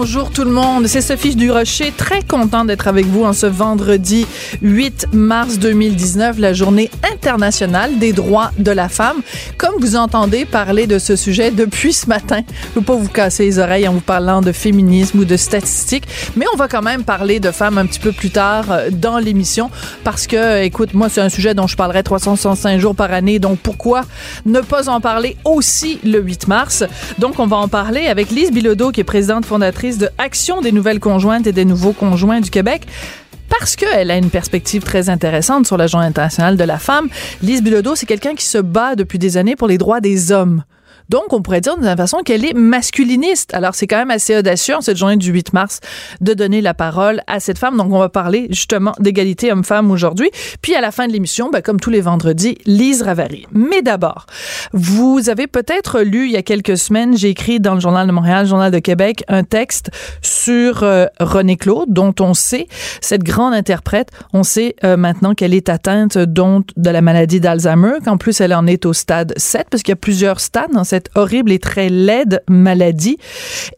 Bonjour tout le monde, c'est Sophie Durocher, très content d'être avec vous en ce vendredi 8 mars 2019, la journée internationale des droits de la femme. Comme vous entendez parler de ce sujet depuis ce matin, je ne pas vous casser les oreilles en vous parlant de féminisme ou de statistiques, mais on va quand même parler de femmes un petit peu plus tard euh, dans l'émission parce que, écoute, moi c'est un sujet dont je parlerai 365 jours par année, donc pourquoi ne pas en parler aussi le 8 mars? Donc on va en parler avec Lise Bilodeau qui est présidente fondatrice de Action des nouvelles conjointes et des nouveaux conjoints du Québec parce qu'elle a une perspective très intéressante sur la Journée internationale de la femme. Lise Bilodeau, c'est quelqu'un qui se bat depuis des années pour les droits des hommes. Donc, on pourrait dire d'une façon qu'elle est masculiniste. Alors, c'est quand même assez audacieux en cette journée du 8 mars de donner la parole à cette femme. Donc, on va parler justement d'égalité homme-femme aujourd'hui. Puis, à la fin de l'émission, ben, comme tous les vendredis, Lise Ravary. Mais d'abord, vous avez peut-être lu il y a quelques semaines, j'ai écrit dans le Journal de Montréal, le Journal de Québec, un texte sur euh, René Claude, dont on sait, cette grande interprète, on sait euh, maintenant qu'elle est atteinte dont, de la maladie d'Alzheimer, qu'en plus elle en est au stade 7, parce qu'il y a plusieurs stades dans cette horrible et très laide maladie.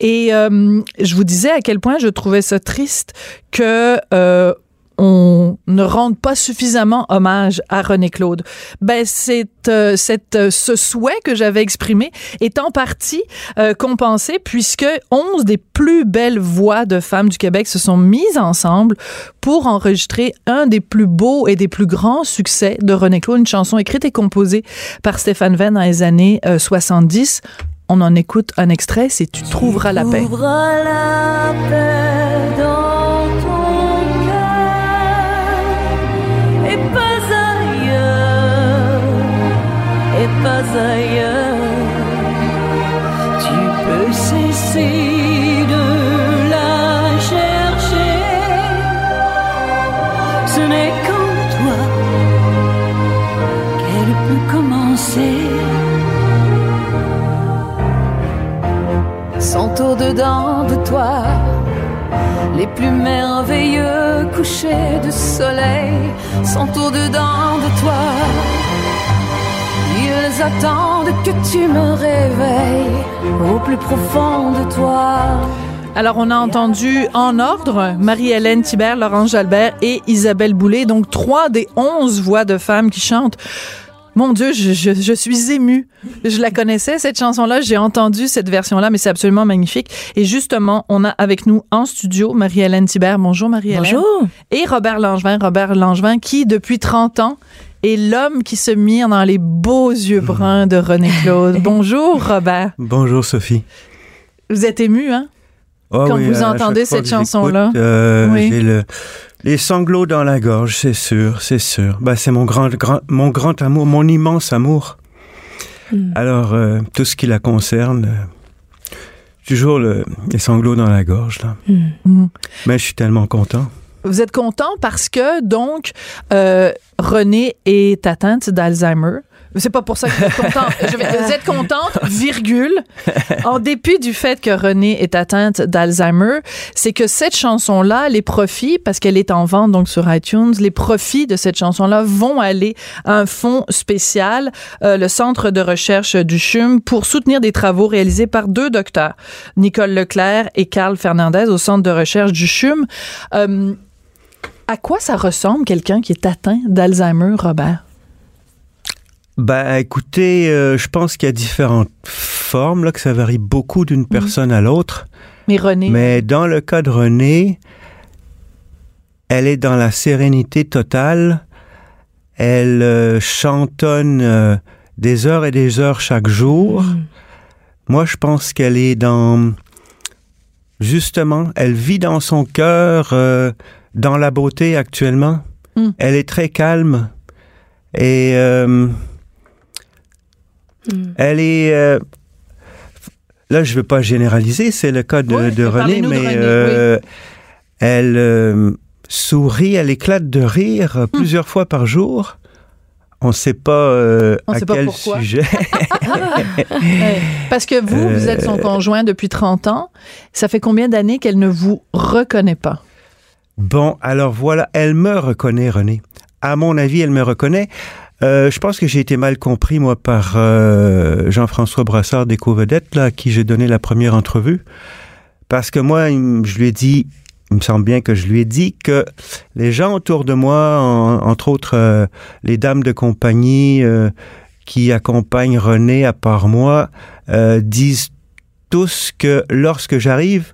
Et euh, je vous disais à quel point je trouvais ça triste que euh, on ne rende pas suffisamment hommage à René Claude. Ben c'est euh, cette ce souhait que j'avais exprimé est en partie compensé puisque 11 des plus belles voix de femmes du Québec se sont mises ensemble pour enregistrer un des plus beaux et des plus grands succès de René Claude, une chanson écrite et composée par Stéphane Venn dans les années 70. On en écoute un extrait, c'est Tu trouveras la paix. la paix dans pas ailleurs. Tu peux cesser de la chercher. Ce n'est qu'en toi qu'elle peut commencer. sont au-dedans de toi. Les plus merveilleux couchers de soleil sont au-dedans de toi. Ils attendent que tu me réveilles au plus profond de toi. Alors, on a entendu en ordre Marie-Hélène Thibert, Laurence Jalbert et Isabelle Boulay, donc trois des onze voix de femmes qui chantent mon Dieu, je, je, je, suis émue. Je la connaissais, cette chanson-là. J'ai entendu cette version-là, mais c'est absolument magnifique. Et justement, on a avec nous en studio Marie-Hélène Thibert. Bonjour, Marie-Hélène. Bonjour. Et Robert Langevin. Robert Langevin, qui, depuis 30 ans, est l'homme qui se mire dans les beaux yeux bruns de René Claude. Bonjour, Robert. Bonjour, Sophie. Vous êtes ému, hein? Oh Quand oui, vous entendez cette chanson-là. euh, Oui. J'ai le, les sanglots dans la gorge, c'est sûr, c'est sûr. Bah, c'est mon grand, grand, mon grand amour, mon immense amour. Hmm. Alors, euh, tout ce qui la concerne, euh, toujours le, les sanglots dans la gorge, là. Mhm. Mais je suis tellement content. Vous êtes content parce que, donc, euh, René est atteinte d'Alzheimer. C'est pas pour ça que vous êtes content. Je vais- vous êtes contente, virgule. En dépit du fait que René est atteinte d'Alzheimer, c'est que cette chanson-là, les profits, parce qu'elle est en vente donc sur iTunes, les profits de cette chanson-là vont aller à un fonds spécial, euh, le Centre de recherche du CHUM, pour soutenir des travaux réalisés par deux docteurs, Nicole Leclerc et Carl Fernandez, au Centre de recherche du CHUM. Euh, à quoi ça ressemble quelqu'un qui est atteint d'Alzheimer, Robert? Bah, écoutez, euh, je pense qu'il y a différentes formes, là, que ça varie beaucoup d'une personne à l'autre. Mais René? Mais dans le cas de Renée, elle est dans la sérénité totale. Elle euh, chantonne euh, des heures et des heures chaque jour. Mm. Moi, je pense qu'elle est dans... Justement, elle vit dans son cœur, dans la beauté actuellement. Mm. Elle est très calme. Et euh, Mm. elle est... euh, là, je ne veux pas généraliser, c'est le cas de, Oui, de mais René, de mais René, euh, elle euh, sourit, elle éclate de rire euh, plusieurs fois par jour. On ne sait pas euh, On à sait quel sujet. Parce que vous, vous êtes son conjoint depuis 30 ans. Ça fait combien d'années qu'elle ne vous reconnaît pas? Bon, alors voilà, elle me reconnaît, René. À mon avis, elle me reconnaît. Euh, je pense que j'ai été mal compris, moi, par euh, Jean-François Brassard des Covedettes, là, à qui j'ai donné la première entrevue. Parce que moi, je lui ai dit, il me semble bien que je lui ai dit que les gens autour de moi, en- entre autres euh, les dames de compagnie euh, qui accompagnent René à part moi, euh, disent tous que lorsque j'arrive,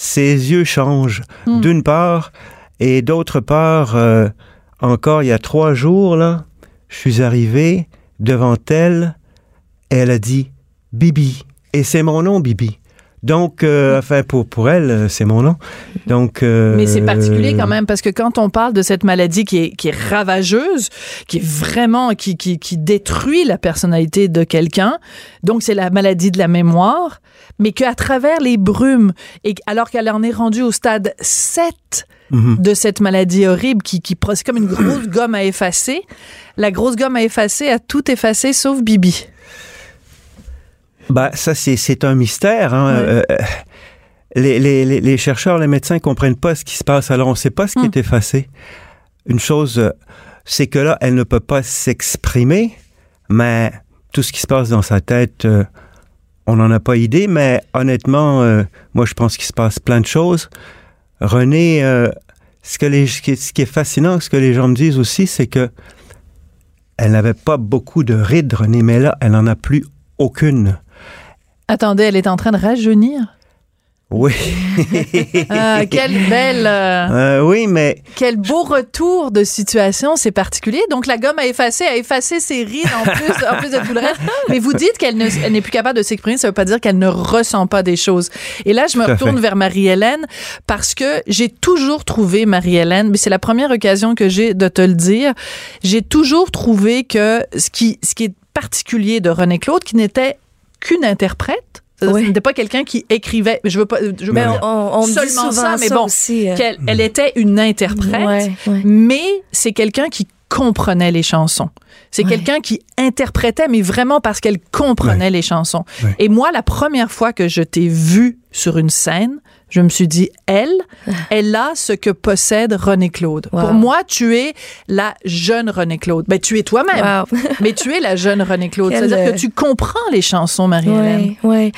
ses yeux changent. Hmm. D'une part, et d'autre part, euh, encore il y a trois jours, là, je suis arrivé devant elle et elle a dit Bibi. Et c'est mon nom, Bibi. Donc, euh, enfin, pour, pour elle, euh, c'est mon nom. Donc, euh, Mais c'est particulier quand même parce que quand on parle de cette maladie qui est, qui est ravageuse, qui est vraiment, qui, qui, qui détruit la personnalité de quelqu'un, donc c'est la maladie de la mémoire, mais qu'à travers les brumes, et alors qu'elle en est rendue au stade 7 mhm. de cette maladie horrible qui, qui c'est comme une grosse gomme à effacer, la grosse gomme à effacer a tout effacé sauf Bibi. Bah, ça, c'est, c'est un mystère. Hein. Ouais. Euh, les, les, les- chercheurs, les médecins comprennent pas ce qui se passe. Alors, on ne sait pas ce qui Hmm. est effacé. Une chose, euh, c'est que là, elle ne peut pas s'exprimer, mais tout ce qui se passe dans sa tête, euh, on n'en a pas idée. Mais honnêtement, euh, moi, je pense qu'il se passe plein de choses. René, euh, ce, que les, ce, qui est, ce qui est fascinant, ce que les gens me disent aussi, c'est que elle n'avait pas beaucoup de rides, René, mais là, elle n'en a plus aucune. Attendez, elle est en train de rajeunir. Oui. Ah, quelle belle, euh, Euh, oui, mais quel beau retour de situation, c'est particulier. Donc la gomme a effacé, a effacé ses rides en plus, en plus de tout le reste. Mais vous dites qu'elle ne- elle n'est plus capable de s'exprimer, ça veut pas dire qu'elle ne ressent pas des choses. Et là, je me retourne fait. vers Marie-Hélène parce que j'ai toujours trouvé Marie-Hélène, mais c'est la première occasion que j'ai de te le dire. J'ai toujours trouvé que ce qui, ce qui est particulier de René Claude, qui n'était qu'une interprète. Oui. Ce n'était pas quelqu'un qui écrivait. Je veux pas. Je veux Mais pas on, on, seulement souvent ça, mais ça bon, aussi. euh. qu'elle elle était une interprète, Ouais, ouais. mais c'est quelqu'un qui comprenait les chansons. C'est Ouais. quelqu'un qui interprétait, mais vraiment parce qu'elle comprenait les chansons. Ouais. Et moi, la première fois que je t'ai vue sur une scène, je me suis dit, elle, elle a ce que possède René Claude. Wow. Pour moi, tu es la jeune René Claude. Ben, tu es toi-même, Wow. mais tu es la jeune René Claude. C'est-à-dire euh, que tu comprends les chansons, Marie-Hélène. Oui, oui.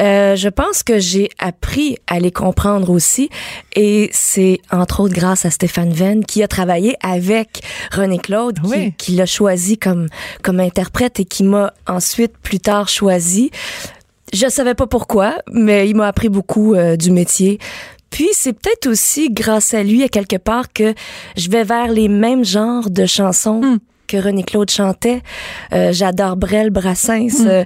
Euh, je pense que j'ai appris à les comprendre aussi. Et c'est entre autres grâce à Stéphane Venn qui a travaillé avec René Claude, qui l'a choisi comme, comme interprète et qui m'a ensuite plus tard choisi. Je savais pas pourquoi, mais il m'a appris beaucoup euh, du métier. Puis c'est peut-être aussi grâce à lui, à quelque part, que je vais vers les mêmes genres de chansons Hmm. Que René Claude chantait. Euh, J'adore Brel, Brassens, Hmm. euh,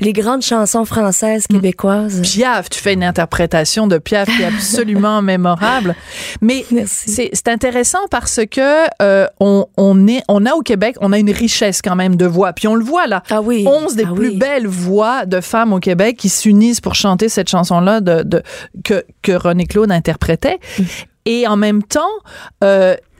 les grandes chansons françaises québécoises. Piaf, tu fais une interprétation de Piaf qui est absolument mémorable. Mais c'est intéressant parce que euh, on, on est on a au Québec, on a une richesse quand même de voix. Puis on le voit là. Ah oui. 11 des Ah plus oui. belles voix de femmes au Québec qui s'unissent pour chanter cette chanson-là de, de- que, que René Claude interprétait. Mm. Et en même temps,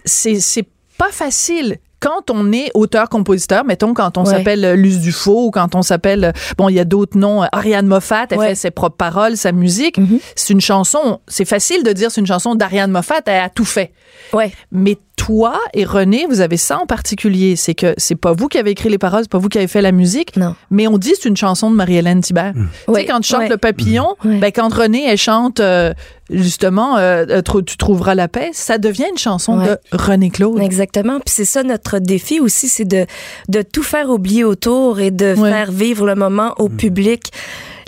c'est pas facile. Quand on est auteur-compositeur, mettons quand on Ouais. s'appelle euh, Luce Dufaux ou quand on s'appelle, euh, bon, il y a d'autres noms, euh, Ariane Moffat, elle Ouais. fait ses propres paroles, sa musique. Mhm. C'est une chanson, c'est facile de dire c'est une chanson d'Ariane Moffat, elle a tout fait. Ouais. Mais toi et René, vous avez ça en particulier, c'est que c'est pas vous qui avez écrit les paroles, c'est pas vous qui avez fait la musique, Non. mais on dit c'est une chanson de Marie-Hélène Thibert. Tu sais, quand tu chantes ouais. Le Papillon, Ouais. ben, quand René, elle chante euh, justement euh, euh, Tu trouveras la paix, ça devient une chanson Ouais. de René Claude. Exactement. Puis c'est ça notre défi aussi, c'est de, de tout faire oublier autour et de Ouais. faire vivre le moment au public,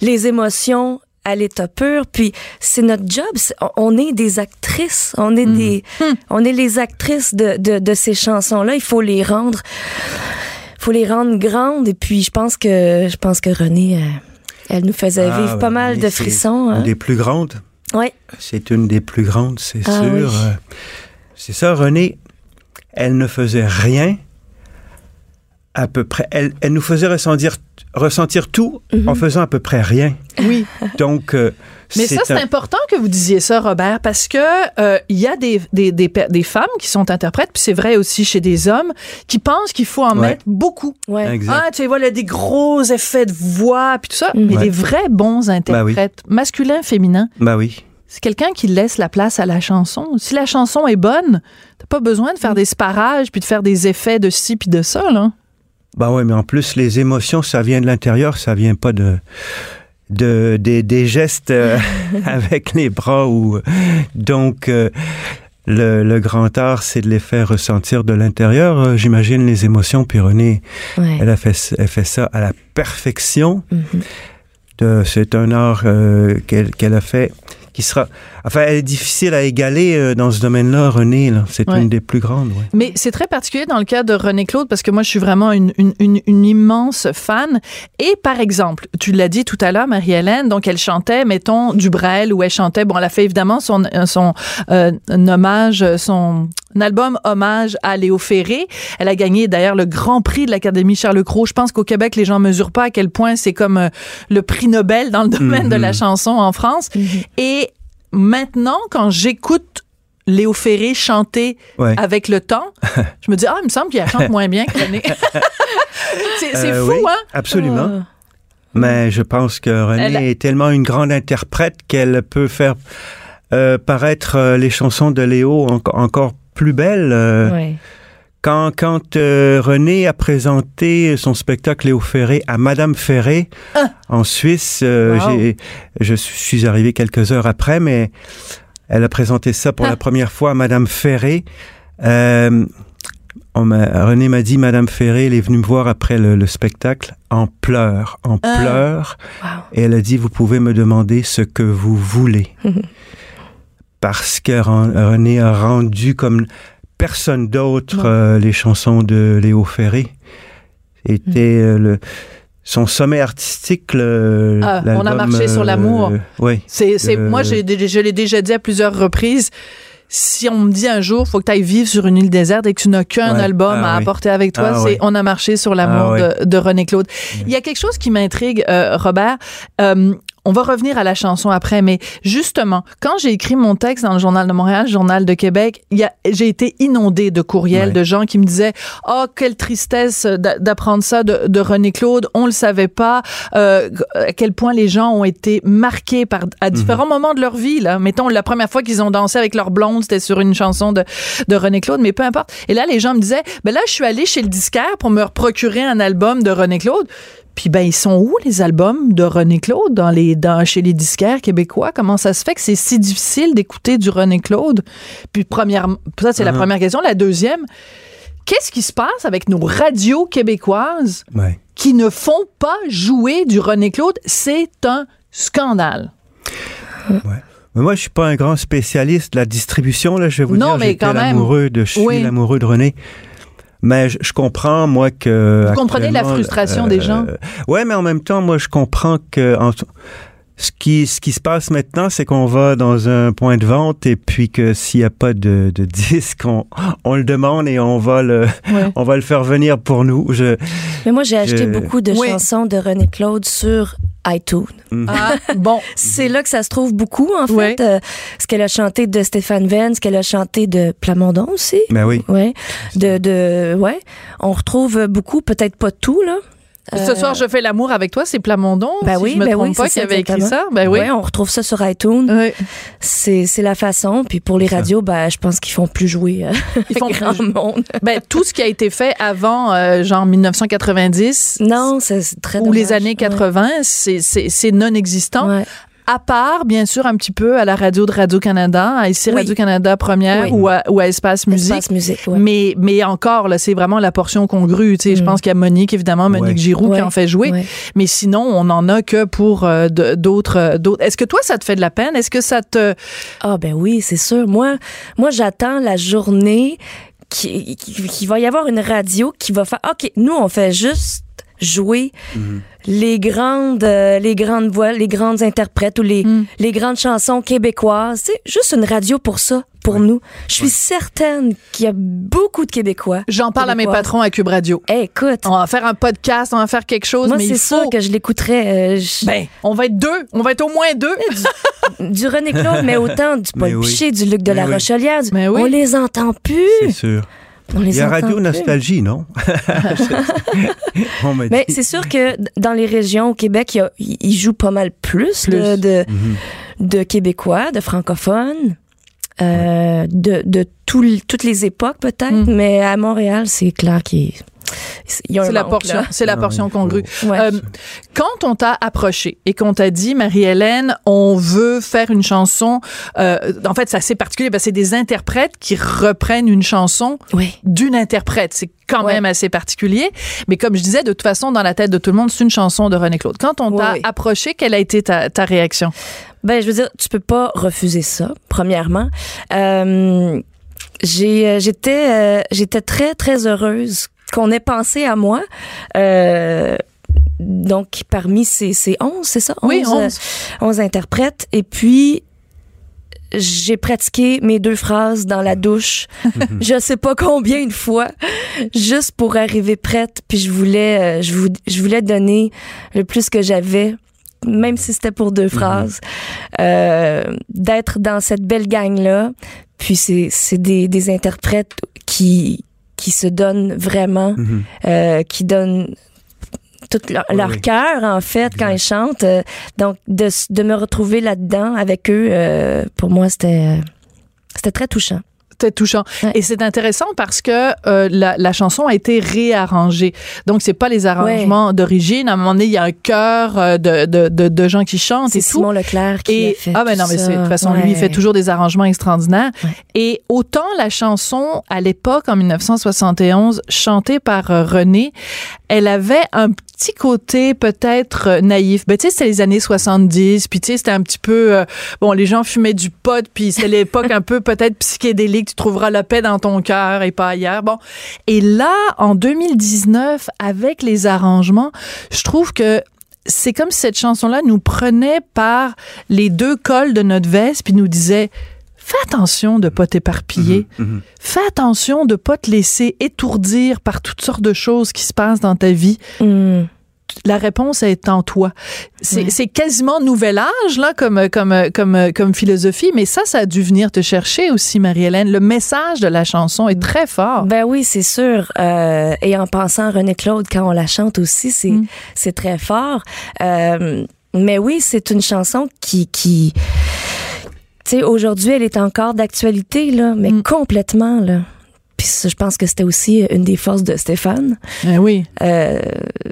les émotions, à l'état pur. Puis c'est notre job. c'est- on- est des actrices. On est des, on est les actrices de, de, de ces chansons-là. Il faut les rendre, faut les rendre grandes. Et puis je pense que, je pense que Renée, euh, elle nous faisait Ah, vivre pas mal de c'est frissons. Une hein. des plus grandes. Ouais. C'est une des plus grandes, c'est Ah sûr. oui. Euh, C'est ça, Renée, elle ne faisait rien à peu près. Elle, elle nous faisait ressentir, ressentir tout Mhm. en faisant à peu près rien. Oui. Donc, euh, Mais ça, c'est un- important que vous disiez ça, Robert, parce que euh, il y a des, des, des, femmes qui sont interprètes, puis c'est vrai aussi chez des hommes, qui pensent qu'il faut en Ouais. mettre beaucoup. Ouais. Exact. Ah, tu sais, voilà, des gros effets de voix, puis tout ça. Mhm. Mais Ouais. des vrais bons interprètes, masculins, féminins, Bah oui. c'est quelqu'un qui laisse la place à la chanson. Si la chanson est bonne, t'as pas besoin de faire des sparages puis de faire des effets de ci puis de ça, là. Bah ouais, mais en plus, les émotions, ça vient de l'intérieur, ça vient pas de. De, des, des gestes euh, avec les bras ou donc euh, le, le grand art c'est de les faire ressentir de l'intérieur euh, j'imagine les émotions puis Renée Ouais. Elle a fait, elle fait ça à la perfection. Mhm. De- C'est un art euh, qu'elle qu'elle a fait qui sera. Enfin, elle est difficile à égaler euh, dans ce domaine-là, Renée. là. C'est Ouais. une des plus grandes. ouais. Mais c'est très particulier dans le cas de René Claude parce que moi, je suis vraiment une, une, une, une immense fan. Et par exemple, tu l'as dit tout à l'heure, Marie-Hélène, donc elle chantait, mettons, du Brel, où elle chantait, bon, elle a fait évidemment son, son euh, un hommage, son album hommage à Léo Ferré. Elle a gagné d'ailleurs le grand prix de l'Académie Charles Cros. Je pense qu'au Québec, les gens mesurent pas à quel point c'est comme euh, le prix Nobel dans le domaine de la chanson en France. Et maintenant, quand j'écoute Léo Ferré chanter Ouais. avec le temps, je me dis, ah, il me semble qu'il chante moins bien que René. c'est Euh, fou, oui, hein? Absolument. Ah. Mais je pense que Elle a- est tellement une grande interprète qu'elle peut faire euh, paraître euh, les chansons de Léo en- encore plus belles. euh, Ouais. Quand, quand euh, René a présenté son spectacle Léo Ferré à Madame Ferré en Suisse, euh, Wow. je suis arrivé quelques heures après, mais elle a présenté ça pour Ah. la première fois à Madame Ferré. Euh, on René m'a dit, Madame Ferré, elle est venue me voir après le, le spectacle en pleurs, en Ah. pleurs. Wow. Et elle a dit, vous pouvez me demander ce que vous voulez. Parce que Ren- René a rendu comme personne d'autre euh, les chansons de Léo Ferré. Était euh, le, son sommet artistique. Le, Ah, on a marché sur l'amour. oui. C'est, c'est, Euh, moi, j'ai, je l'ai déjà dit à plusieurs reprises. Si on me dit un jour, faut que tu ailles vivre sur une île déserte et que tu n'as qu'un Ouais. album Ah à oui. apporter avec toi, Ah c'est oui. On a marché sur l'amour de, de René Claude. Il y a quelque chose qui m'intrigue, euh, Robert. On va revenir à la chanson après, mais justement, quand j'ai écrit mon texte dans le Journal de Montréal, le Journal de Québec, j'ai été inondée de courriels de gens qui me disaient Oh, quelle tristesse d'a- d'apprendre ça de, de René Claude, on le savait pas, euh, à quel point les gens ont été marqués par, à différents moments de leur vie. Là. Mettons, la première fois qu'ils ont dansé avec leur blonde, c'était sur une chanson de, de René Claude, mais peu importe. Et là, les gens me disaient Ben là, je suis allée chez le disquaire pour me procurer un album de René Claude. Puis ben ils sont où les albums de René Claude dans les dans chez les disquaires québécois? Comment ça se fait que c'est si difficile d'écouter du René Claude? Puis première ça c'est la Uh-huh. première question, la deuxième Qu'est-ce qui se passe avec nos radios québécoises Ouais. qui ne font pas jouer du René Claude? C'est un scandale. Mais moi, je suis pas un grand spécialiste de la distribution. Là, je vais vous Non, dire, mais j'étais quand même. l'amoureux de, je suis Oui. l'amoureux de René. Mais je, je comprends, moi, que. Vous comprenez la frustration des gens? Ouais, mais en même temps, moi, je comprends que. en- ce qui, ce qui se passe maintenant, c'est qu'on va dans un point de vente et puis que s'il n'y a pas de, de disque, on, on le demande et on va le, Ouais. on va le faire venir pour nous. Je, Mais moi, j'ai acheté beaucoup de Oui. chansons de René Claude sur iTunes. Ah, bon, C'est là que ça se trouve beaucoup, en fait. Ouais. Euh, ce qu'elle a chanté de Stéphane Venn, ce qu'elle a chanté de Plamondon aussi. ben oui. Ouais. De, de, ouais. On retrouve beaucoup, peut-être pas tout, là. Ce Euh, soir je fais l'amour avec toi, c'est Plamondon. Ben si oui, je me ben trompe oui, pas qui avait écrit ça. Ben oui. Ouais, on retrouve ça sur iTunes. Oui. C'est, la façon. Puis pour les radios, ben, je pense qu'ils font plus jouer euh, Ils font grand plus- monde. Ben, tout ce qui a été fait avant, euh, genre 1990 Non, c'est, très ou les années 80, c'est- c'est c'est non existant. Ouais. À part, bien sûr, un petit peu à la radio de Radio-Canada, à ici Oui. Radio-Canada Première Oui. ou, à, ou à Espace Musique. Espace musique, ouais. Mais, mais encore, là, c'est vraiment la portion congrue. Tu sais, Je Mm. pense qu'il y a Monique, évidemment, Monique Ouais. Giroux qui en fait jouer. Ouais. Mais sinon, on n'en a que pour euh, d'autres. euh, d'autres. Est-ce que toi, ça te fait de la peine? Est-ce que ça te... Ah ben oui, c'est sûr. Moi, moi j'attends la journée qui, qui, qui va y avoir une radio qui va faire OK, nous on fait juste jouer les grandes euh, les grandes voix, les grandes interprètes ou les Mm. les grandes chansons québécoises, c'est juste une radio pour ça, pour nous. Je suis certaine qu'il y a beaucoup de Québécois. J'en parle à mes patrons à Cube Radio. Eh, écoute, On va faire un podcast, on va faire quelque chose, moi mais c'est sûr faut... que je l'écouterais euh, je- Ben, on va être deux. On va être au moins deux. du René Claude, mais autant du Paul Mais oui. Piché, du Luc de la oui. Rochelière, du- Mais oui. on les entend plus. C'est sûr. On les Il y a Radio plus. Nostalgie, non? On m'a Mais c'est sûr que dans les régions au Québec, il y a- il il joue pas mal plus, de, Mhm. de Québécois, de francophones, euh, de, de tout l- toutes les époques peut-être, Mm. mais à Montréal, c'est clair qu'il il y a un C'est la portion, c'est la portion congrue. Ouais. Euh, quand on t'a approché et qu'on t'a dit, Marie-Hélène, on veut faire une chanson, euh, en fait, c'est assez particulier parce que c'est des interprètes qui reprennent une chanson oui. d'une interprète. C'est quand Ouais. même assez particulier. Mais comme je disais, de toute façon, dans la tête de tout le monde, c'est une chanson de René Claude. Quand on t'a oui. approché, quelle a été ta, ta réaction? Ben, je veux dire, tu peux pas refuser ça, premièrement. Euh, j'ai, euh, j'étais, euh, j'étais très, très heureuse qu'on ait pensé à moi. Euh, donc, parmi ces, ces 11, c'est ça? Oui, 11, euh, 11. 11 interprètes. Et puis, j'ai pratiqué mes deux phrases dans la douche, je sais pas combien de fois, juste pour arriver prête. Puis je voulais, euh, je, vou- je voulais donner le plus que j'avais, même si c'était pour deux phrases, euh, d'être dans cette belle gang-là. Puis c'est, c'est des, des interprètes qui, qui se donnent vraiment, Mhm. euh, qui donnent tout leur, Oui, leur oui. cœur en fait quand ils chantent Euh, donc de, de me retrouver là-dedans avec eux euh, pour moi c'était c'était très touchant C'était touchant. Ouais. Et c'est intéressant parce que euh, la, la chanson a été réarrangée. Donc, c'est pas les arrangements d'origine. À un moment donné, il y a un chœur euh, de, de, de, de gens qui chantent c'est et tout. Simon Leclerc qui Et, a fait ah ben tout non, mais de toute façon, lui, il fait toujours des arrangements extraordinaires. Et autant la chanson, à l'époque, en 1971, chantée par euh, René, elle avait un petit côté peut-être euh, naïf. Ben, tu sais, c'était les années 70, puis tu sais, c'était un petit peu... euh, bon, les gens fumaient du pot, puis c'était l'époque un peu peut-être psychédélique, tu trouveras la paix dans ton cœur et pas ailleurs. Bon. Et là, en 2019, avec les arrangements, je trouve que c'est comme si cette chanson-là nous prenait par les deux cols de notre veste puis nous disait fais attention de pas t'éparpiller. Mhm. Fais attention de pas te laisser étourdir par toutes sortes de choses qui se passent dans ta vie. Hum. La réponse est en toi. C'est Ouais. quasiment nouvel âge là comme comme comme comme philosophie, mais ça ça a dû venir te chercher aussi Marie-Hélène. Le message de la chanson est très fort. Ben oui, c'est sûr. Euh, et en pensant à René Claude quand on la chante aussi, c'est Mm. c'est très fort. Euh, mais oui, c'est une chanson qui qui tu sais aujourd'hui, elle est encore d'actualité là, mais Mm. complètement là. Puis je pense que c'était aussi une des forces de Stéphane. Ben oui. Euh,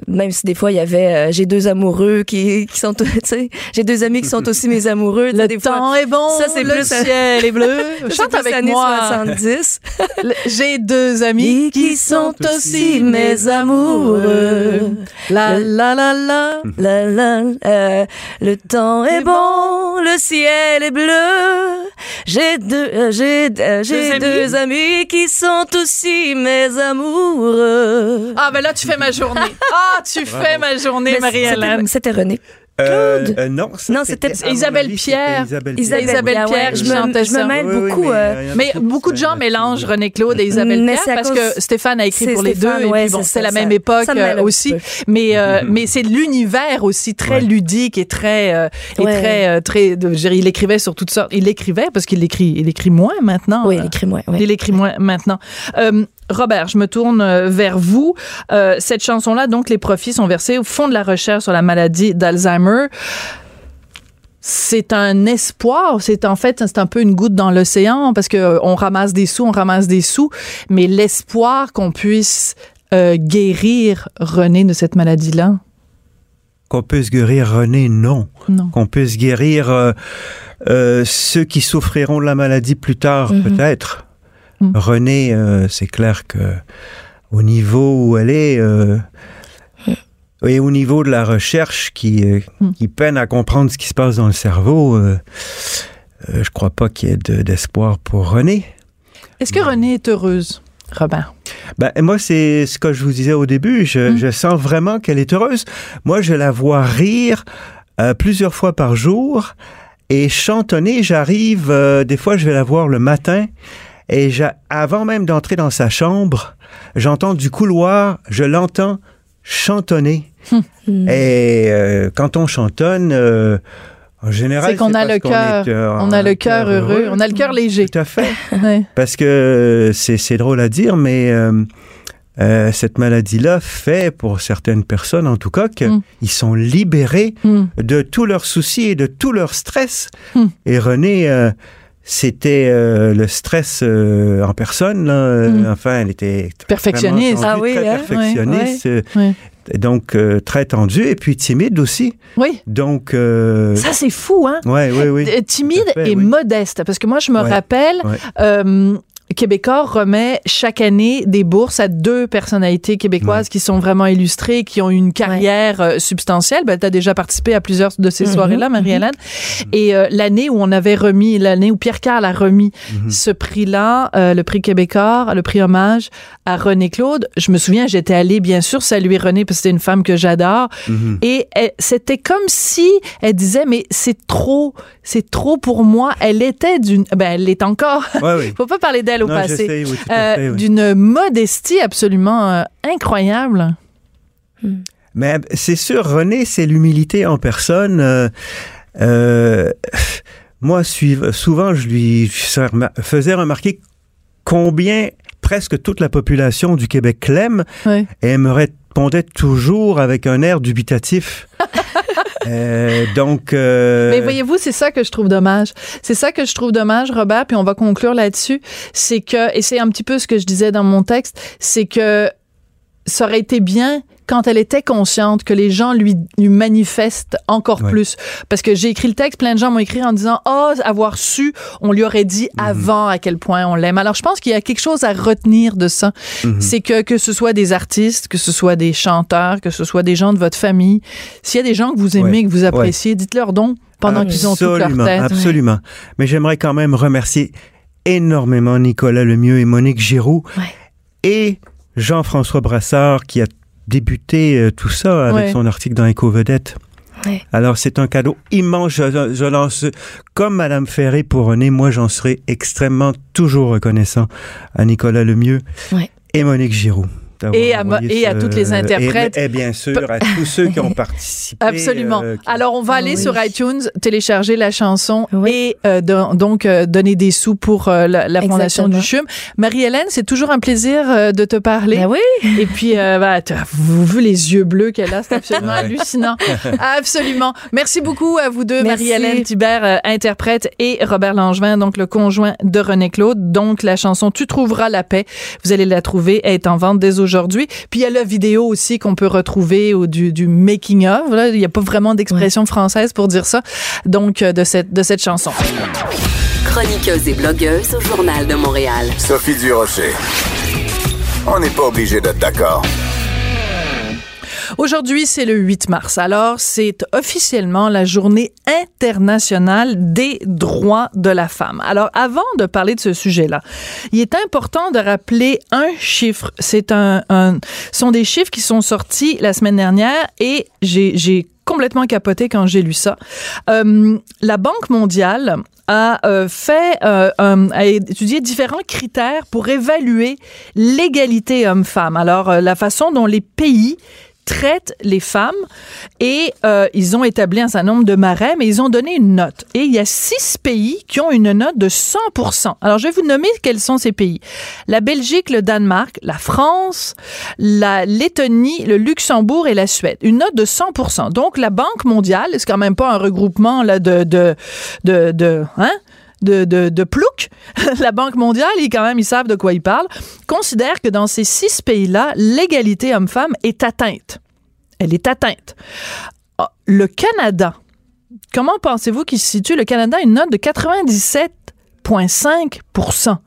même si des fois il y avait euh, j'ai deux amoureux qui qui sont tu sais, j'ai deux amis qui sont aussi mes amoureux. Le des fois, temps est bon, ça, c'est le plus, ciel est bleu. Chante avec années moi. 70. Le- J'ai deux amis qui sont aussi mes amoureux. La la la la. La, la, euh, le temps est bon, le ciel est bleu. J'ai deux, euh, j'ai, euh, j'ai deux amis qui sont aussi mes amoureux. Ah ben là tu fais ma journée. Ah tu fais ma journée Marie-Hélène. C'était, c'était Euh, Claude. euh, non, Non, c'était Isabelle avis, Pierre. Isabelle Isabelle, Isabelle Pierre, Pierre je, me, je me mêle Oui, oui, beaucoup. mais, euh, il Mais beaucoup de gens mélangent René Claude et Isabelle Mais Pierre parce cause- que Stéphane a écrit pour les Stéphane, deux et ouais, puis bon, c'est la ça- même époque ça euh, aussi. Mais euh, mais c'est l'univers aussi très Ouais. ludique et très euh, et Ouais. très euh, très de- dire, il écrivait sur toutes sortes. Il écrivait parce qu'il écrit il écrit moins maintenant. oui, Euh, écris-moi. Ouais. Il écrit moins maintenant. Robert, je me tourne euh, vers vous. Euh, cette chanson-là, donc, les profits sont versés au fond de la recherche sur la maladie d'Alzheimer. C'est un espoir, c'est en fait c'est un peu une goutte dans l'océan parce que euh, on ramasse des sous, on ramasse des sous, mais l'espoir qu'on puisse euh, guérir René de cette maladie-là. qu'on peut se guérir René, non. Non. Qu'on peut se guérir euh, ceux qui souffriront de la maladie plus tard, Mhm. peut-être. Mhm. René, euh, c'est clair que au niveau où elle est, euh, et au niveau de la recherche qui, euh, Mhm. qui peine à comprendre ce qui se passe dans le cerveau, euh, euh, je crois pas qu'il y ait de- d'espoir pour René. Est-ce que Renée est heureuse, Robert? Ben, moi, c'est ce que je vous disais au début. Je, Mm. je sens vraiment qu'elle est heureuse. Moi, je la vois rire plusieurs fois par jour et chantonner. J'arrive, des fois, je vais la voir le matin et avant même d'entrer dans sa chambre, j'entends du couloir, je l'entends chantonner. Mm. Et euh, quand on chantonne, euh, en général, C'est qu'on a parce le cœur. euh, On a le cœur heureux, on a le cœur léger. Tout à fait. Ouais. Parce que c'est c'est drôle à dire, mais euh, euh, cette maladie-là fait, pour certaines personnes en tout cas, qu'ils Mm. sont libérés Mm. de tous leurs soucis et de tout leur stress. Mm. Et René, euh, c'était euh, le stress euh, en personne. Là. Euh, Mm. Enfin, elle était Perfectionniste. Ah oui, très hein? perfectionniste. Ouais. Donc, euh, très tendue et puis timide aussi. Oui. Donc, Ça, c'est fou, hein? ouais, oui, oui. Timide fait, et oui. modeste. Parce que moi, je me rappelle, Québécois remet chaque année des bourses à deux personnalités québécoises qui sont vraiment illustrées, qui ont eu une carrière euh, substantielle. Ben, tu as déjà participé à plusieurs de ces Mhm, soirées-là, Marie-Hélène. Et euh, l'année où on avait remis, l'année où Pierre Carl a remis Mhm. ce prix-là, euh, le prix Québécois, le prix hommage à René Claude, je me souviens, j'étais allée bien sûr saluer René parce que c'était une femme que j'adore. Mhm. Et c'était comme si elle disait, mais c'est trop, c'est trop pour moi. Elle était d'une, ben elle l'est encore. Ouais, oui. Faut pas parler d'elle au Non, passé. oui, Euh, oui. D'une modestie absolument euh, incroyable. Mais c'est sûr, René, c'est l'humilité en personne. Euh, euh, moi, souvent, je lui faisais remarquer combien presque toute la population du Québec l'aime Oui. et me répondait toujours avec un air dubitatif. Euh, donc, euh, Mais voyez-vous, c'est ça que je trouve dommage. C'est ça que je trouve dommage, Robert, puis on va conclure là-dessus. C'est que, et c'est un petit peu ce que je disais dans mon texte, c'est que ça aurait été bien quand elle était consciente que les gens lui, lui manifestent encore plus. Parce que j'ai écrit le texte, plein de gens m'ont écrit en disant Oh, avoir su, on lui aurait dit Mhm. avant à quel point on l'aime. Alors je pense qu'il y a quelque chose à retenir de ça. Mhm. C'est que que ce soit des artistes, que ce soit des chanteurs, que ce soit des gens de votre famille, s'il y a des gens que vous aimez, Ouais. que vous appréciez, dites-leur donc pendant qu'ils ont toute leur tête. Absolument. Mais j'aimerais quand même remercier énormément Nicolas Lemieux et Monique Giroux et Jean-François Brassard qui a débuté euh, tout ça avec Ouais. son article dans Éco-Vedette. Ouais. Alors, c'est un cadeau immense. Je, je lance, comme Madame Ferré pour René, moi, j'en serai extrêmement toujours reconnaissant à Nicolas Lemieux Ouais. et Monique Giroux. D'avoir Et à toutes les interprètes. Et, et bien sûr, à tous ceux qui ont participé. Absolument. euh, qui- Alors, on va aller Oui. sur iTunes, télécharger la chanson Oui. et euh, don- donc euh, donner des sous pour euh, la, la fondation Exactement. du CHUM. Marie-Hélène, c'est toujours un plaisir euh, de te parler. Ben oui. Et puis, euh, bah, vous vu les yeux bleus qu'elle a, c'est absolument hallucinant. Absolument. Merci beaucoup à vous deux. Marie-Hélène Thibert, euh, interprète, et Robert Langevin, donc le conjoint de René Claude. Donc, la chanson Tu trouveras la paix, vous allez la trouver, elle est en vente dès aujourd'hui. Puis, il y a la vidéo aussi qu'on peut retrouver au, du, du making of. Là. Il n'y a pas vraiment d'expression française pour dire ça. Donc, euh, de cette, de cette chanson. Chroniqueuse et blogueuse au Journal de Montréal. Sophie Durocher. On n'est pas obligé d'être d'accord. Aujourd'hui, c'est le 8 mars. Alors, c'est officiellement la journée internationale des droits de la femme. Alors, avant de parler de ce sujet-là, il est important de rappeler un chiffre. C'est un, un, sont des chiffres qui sont sortis la semaine dernière et j'ai, complètement capoté quand j'ai lu ça. Euh, la Banque mondiale a euh, fait, euh, a étudié différents critères pour évaluer l'égalité homme-femme. Alors, la façon dont les pays traitent les femmes et euh, ils ont établi un certain nombre de marais, mais ils ont donné une note. Et il y a six pays qui ont une note de 100 Alors, je vais vous nommer quels sont ces pays. La Belgique, le Danemark, la France, la Lettonie, le Luxembourg et la Suède. Une note de 100 Donc, la Banque mondiale, c'est quand même pas un regroupement là, de, de, de, de, hein? De, plouc, la Banque mondiale, ils, quand même, ils savent de quoi ils parlent, considère que dans ces six pays-là, l'égalité homme-femme est atteinte. Elle est atteinte. Ah, le Canada, comment pensez-vous qu'il se situe? Le Canada a une note de 97,5%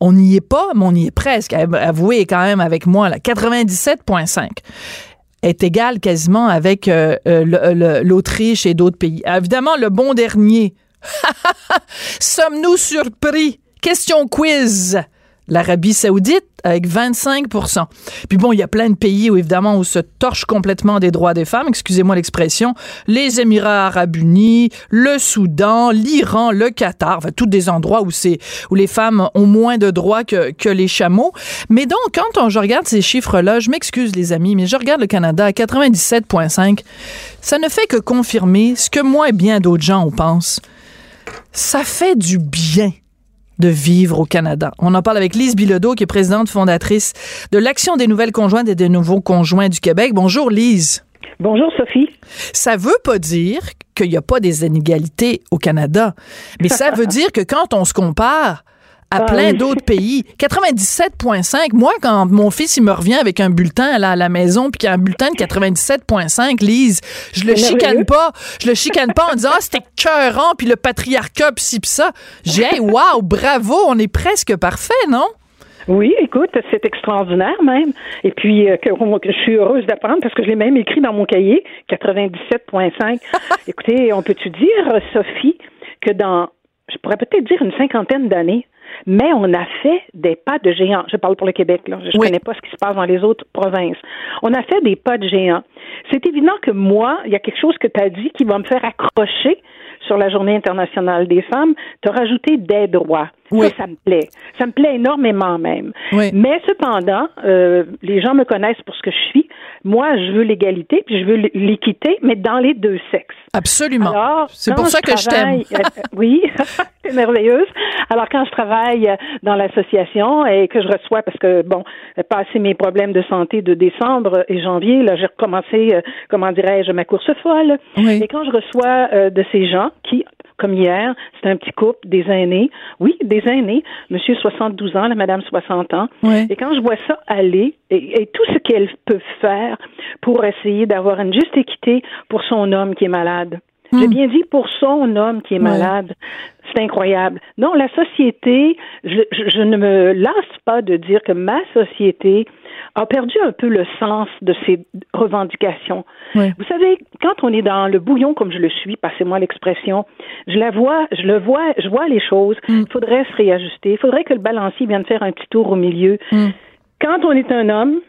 on n'y est pas, mais on y est presque. Avouez quand même avec moi, là, 97,5 est égal quasiment avec euh, euh, l'Autriche et d'autres pays. Évidemment, le bon dernier. Sommes-nous surpris? Question quiz l'Arabie saoudite avec 25% Puis bon, il y a plein de pays où évidemment où se torche complètement des droits des femmes, excusez-moi l'expression, les Émirats arabes unis, le Soudan, l'Iran, le Qatar, enfin tous des endroits où c'est où les femmes ont moins de droits que, que les chameaux. Mais donc quand je regarde ces chiffres-là, je m'excuse les amis, mais je regarde le Canada à 97.5, ça ne fait que confirmer ce que moi et bien d'autres gens on pense. Ça fait du bien de vivre au Canada. On en parle avec Lise Bilodeau, qui est présidente fondatrice de l'Action des nouvelles conjointes et des nouveaux conjoints du Québec. Bonjour Lise. Bonjour Sophie. Ça veut pas dire qu'il n'y a pas des inégalités au Canada, mais ça veut dire que quand on se compare à ah plein d'autres pays. 97,5. Moi, quand mon fils il me revient avec un bulletin à la, maison, puis qu'il y a un bulletin de 97,5, Lise, je le chicane pas. Je le chicane pas en disant ah c'était cœurant, puis le patriarcat, puis ci, puis ça. J'ai hey, waouh, bravo, on est presque parfait, non? Oui, écoute, c'est extraordinaire même. Et puis, euh, que, je suis heureuse d'apprendre parce que je l'ai même écrit dans mon cahier, 97.5. Écoutez, on peut-tu dire, Sophie, que dans, je pourrais peut-être dire une cinquantaine d'années, mais on a fait des pas de géant. Je parle pour le Québec, là. Je ne connais pas ce qui se passe dans les autres provinces. On a fait des pas de géant. C'est évident que moi, il y a quelque chose que tu as dit qui va me faire accrocher sur la Journée internationale des femmes, tu as rajouté des droits. Oui. Ça, me plaît. Ça me plaît énormément même. Mais cependant, euh, les gens me connaissent pour ce que je suis. Moi, je veux l'égalité, puis je veux l'équité, mais dans les deux sexes. Absolument. C'est pour ça que je t'aime. Euh, oui, c'est merveilleuse. Alors, quand je travaille dans l'association et que je reçois, parce que, bon, passé mes problèmes de santé de décembre et janvier, là, j'ai recommencé, euh, comment dirais-je, ma course folle. Et quand je reçois de ces gens qui, comme hier, c'est un petit couple, des aînés. Oui, des aînés. Monsieur 72 ans, la madame 60 ans. Et quand je vois ça aller, et, tout ce qu'elles peuvent faire pour essayer d'avoir une juste équité pour son homme qui est malade. J'ai hmm. bien dit pour son homme qui est malade. C'est incroyable. Non, la société, je, je, ne me lasse pas de dire que ma société a perdu un peu le sens de ses revendications. Vous savez, quand on est dans le bouillon comme je le suis, passez-moi l'expression, je la vois, je le vois, je vois les choses. Mm. Il faudrait se réajuster. Il faudrait que le balancier vienne faire un petit tour au milieu. Mm. Quand on est un homme,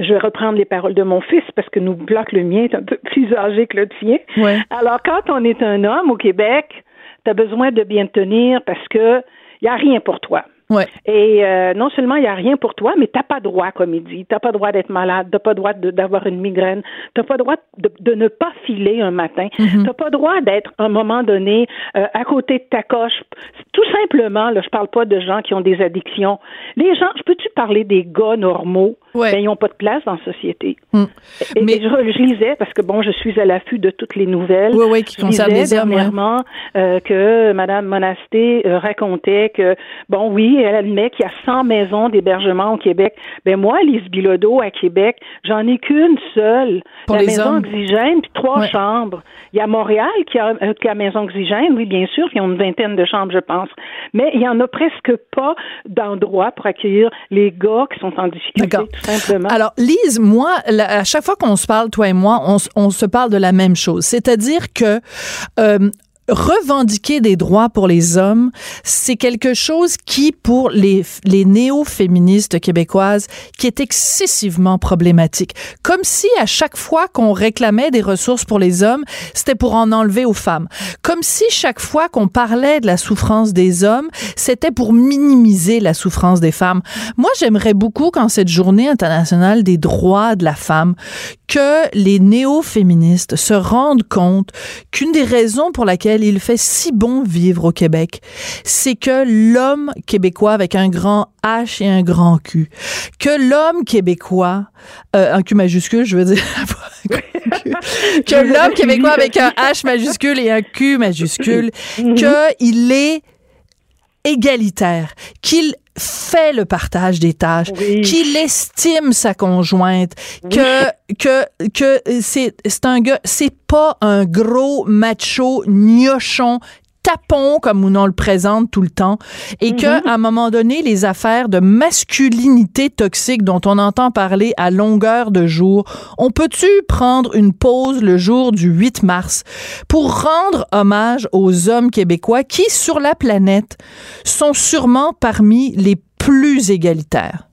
je vais reprendre les paroles de mon fils parce que nous bloque le mien est un peu plus âgé que le tien. Alors, quand on est un homme au Québec, tu as besoin de bien tenir parce que il n'y a rien pour toi. Ouais. Et euh, non seulement il n'y a rien pour toi, mais t'as pas droit, comme il dit. T'as pas droit d'être malade, t'as pas droit d'avoir une migraine, t'as pas droit de, de, ne pas filer un matin, mm t'as pas droit d'être à un moment donné euh, à côté de ta coche. Tout simplement, là, je parle pas de gens qui ont des addictions. Les gens, je peux-tu parler des gars normaux? Ouais. Ben, ils n'ont pas de place dans la société. Mm. Et, mais... je, lisais, parce que bon, je suis à l'affût de toutes les nouvelles. Oui, oui, qui concernent les hommes. dernièrement euh, que Mme Monasté racontait que, bon, oui, elle admet qu'il y a 100 maisons d'hébergement au Québec. Ben moi, Lise Bilodeau, à Québec, j'en ai qu'une seule. Pour la les maison hommes. Oxygène, puis trois chambres. Il y a Montréal qui a, euh, qui a maison Oxygène, oui, bien sûr, qui ont une vingtaine de chambres, je pense. Mais il y en a presque pas d'endroits pour accueillir les gars qui sont en difficulté, tout simplement. Alors, Lise, moi, à chaque fois qu'on se parle, toi et moi, on, on se parle de la même chose. C'est-à-dire que euh, revendiquer des droits pour les hommes, c'est quelque chose qui, pour les, néo-féministes québécoises, qui est excessivement problématique. Comme si à chaque fois qu'on réclamait des ressources pour les hommes, c'était pour en enlever aux femmes. Comme si chaque fois qu'on parlait de la souffrance des hommes, c'était pour minimiser la souffrance des femmes. Moi, j'aimerais beaucoup qu'en cette journée internationale des droits de la femme, que les néo-féministes se rendent compte qu'une des raisons pour laquelle il fait si bon vivre au Québec, c'est que l'homme québécois avec un grand H et un grand Q, que l'homme québécois, euh, un Q majuscule, je veux dire, que l'homme québécois avec un H majuscule et un Q majuscule, qu'il est égalitaire, qu'il fait le partage des tâches, Oui. qu'il estime sa conjointe, que que que c'est c'est un gars, c'est pas un gros macho gnochon tapon comme on le présente tout le temps et que Mm-hmm. à un moment donné les affaires de masculinité toxique dont on entend parler à longueur de jour on peut-tu prendre une pause le jour du 8 mars pour rendre hommage aux hommes québécois qui sur la planète sont sûrement parmi les plus égalitaires?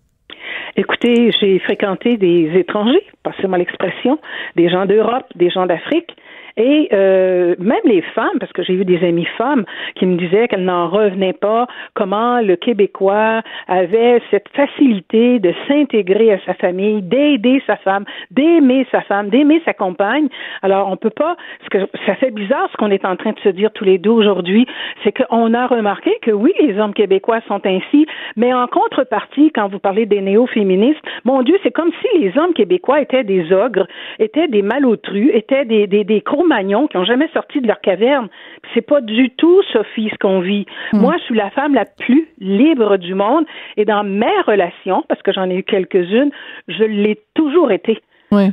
Écoutez, j'ai fréquenté des étrangers, passez-moi l'expression, des gens d'Europe, des gens d'Afrique. Et euh, même les femmes, parce que j'ai eu des amies femmes qui me disaient qu'elles n'en revenaient pas, comment le Québécois avait cette facilité de s'intégrer à sa famille, d'aider sa femme, d'aimer sa femme, d'aimer sa compagne. Alors on peut pas, ce que ça fait bizarre ce qu'on est en train de se dire tous les deux aujourd'hui, c'est qu'on a remarqué que oui, les hommes québécois sont ainsi, mais en contrepartie, quand vous parlez des néo-féministes, mon Dieu, c'est comme si les hommes québécois étaient des ogres, étaient des malotrus, étaient des, des, des Cro-Magnons qui n'ont jamais sorti de leur caverne. C'est pas du tout, Sophie, ce qu'on vit. Moi, je suis la femme la plus libre du monde et dans mes relations, parce que j'en ai eu quelques-unes, je l'ai toujours été. oui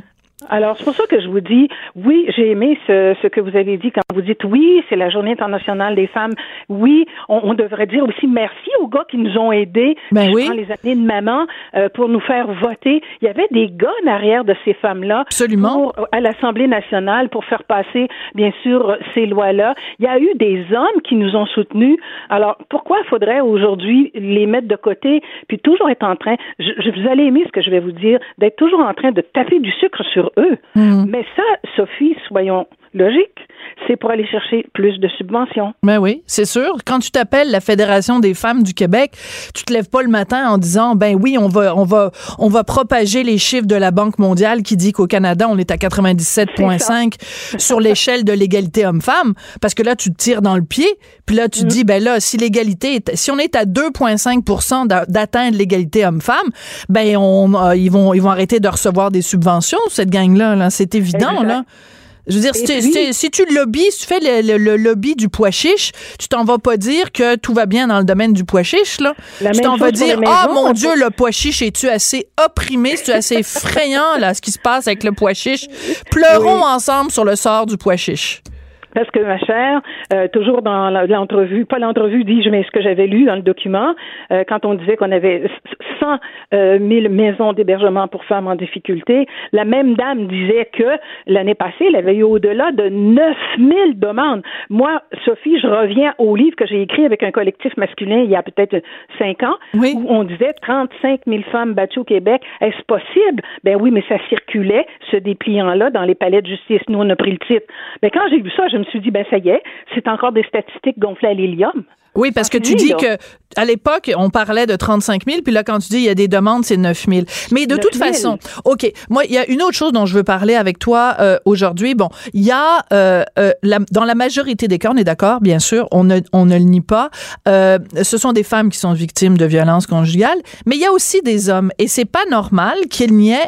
Alors, c'est pour ça que je vous dis, oui, j'ai aimé ce, ce que vous avez dit quand vous dites oui, c'est la journée internationale des femmes. Oui, on, on devrait dire aussi merci aux gars qui nous ont aidés Ben durant oui. les années de maman euh, pour nous faire voter. Il y avait des gars en arrière de ces femmes-là Absolument. pour- à l'Assemblée nationale pour faire passer, bien sûr, ces lois-là. Il y a eu des hommes qui nous ont soutenus. Alors, pourquoi faudrait aujourd'hui les mettre de côté puis toujours être en train, je, je- vous allez aimer ce que je vais vous dire, d'être toujours en train de taper du sucre sur eux. Mais ça, Sophie, soyons logiques, c'est pour aller chercher plus de subventions. Ben oui, c'est sûr. Quand tu t'appelles la Fédération des femmes du Québec, tu te lèves pas le matin en disant ben oui, on va on va on va propager les chiffres de la Banque mondiale qui dit qu'au Canada, on est à 97.5 sur l'échelle de l'égalité homme-femme parce que là tu te tires dans le pied, puis là tu te dis ben là si l'égalité est, si on est à 2.5 d'a- d'atteindre l'égalité homme-femme, ben on euh, ils vont ils vont arrêter de recevoir des subventions cette gang là, là. c'est évident Exact. là. Je veux dire, si, tu- puis- si- si tu lobbies, si tu fais le, le- le lobby du pois chiche, tu t'en vas pas dire que tout va bien dans le domaine du pois chiche, là. La tu t'en vas dire, ah maisons, mon Dieu, le pois chiche, es-tu assez opprimé, es-tu assez effrayant, là, ce qui se passe avec le pois chiche? Pleurons ensemble sur le sort du pois chiche. Parce que ma chère, euh, toujours dans l'entrevue, pas l'entrevue, dis-je, mais ce que j'avais lu dans le document, euh, quand on disait qu'on avait 100 euh, 000 maisons d'hébergement pour femmes en difficulté, la même dame disait que l'année passée, elle avait eu au-delà de 9 000 demandes. Moi, Sophie, je reviens au livre que j'ai écrit avec un collectif masculin il y a peut-être 5 ans, Oui. où on disait 35 000 femmes battues au Québec. Est-ce possible? Ben oui, mais ça circulait, ce dépliant-là, dans les palais de justice. Nous, on a pris le titre. Mais quand j'ai vu ça, je me suis dit, ben ça y est, c'est encore des statistiques gonflées à l'hélium. Oui, parce que tu dis que à l'époque, on parlait de 35 000, puis là, quand tu dis il y a des demandes, c'est 9 000. Mais de 9 toute 000. façon, OK, moi, il y a une autre chose dont je veux parler avec toi euh, aujourd'hui. Bon, il y a, euh, euh, la- dans la majorité des cas, on est d'accord, bien sûr, on ne, on ne le nie pas, ce sont des femmes qui sont victimes de violences conjugales, mais il y a aussi des hommes, et c'est pas normal qu'il n'y ait,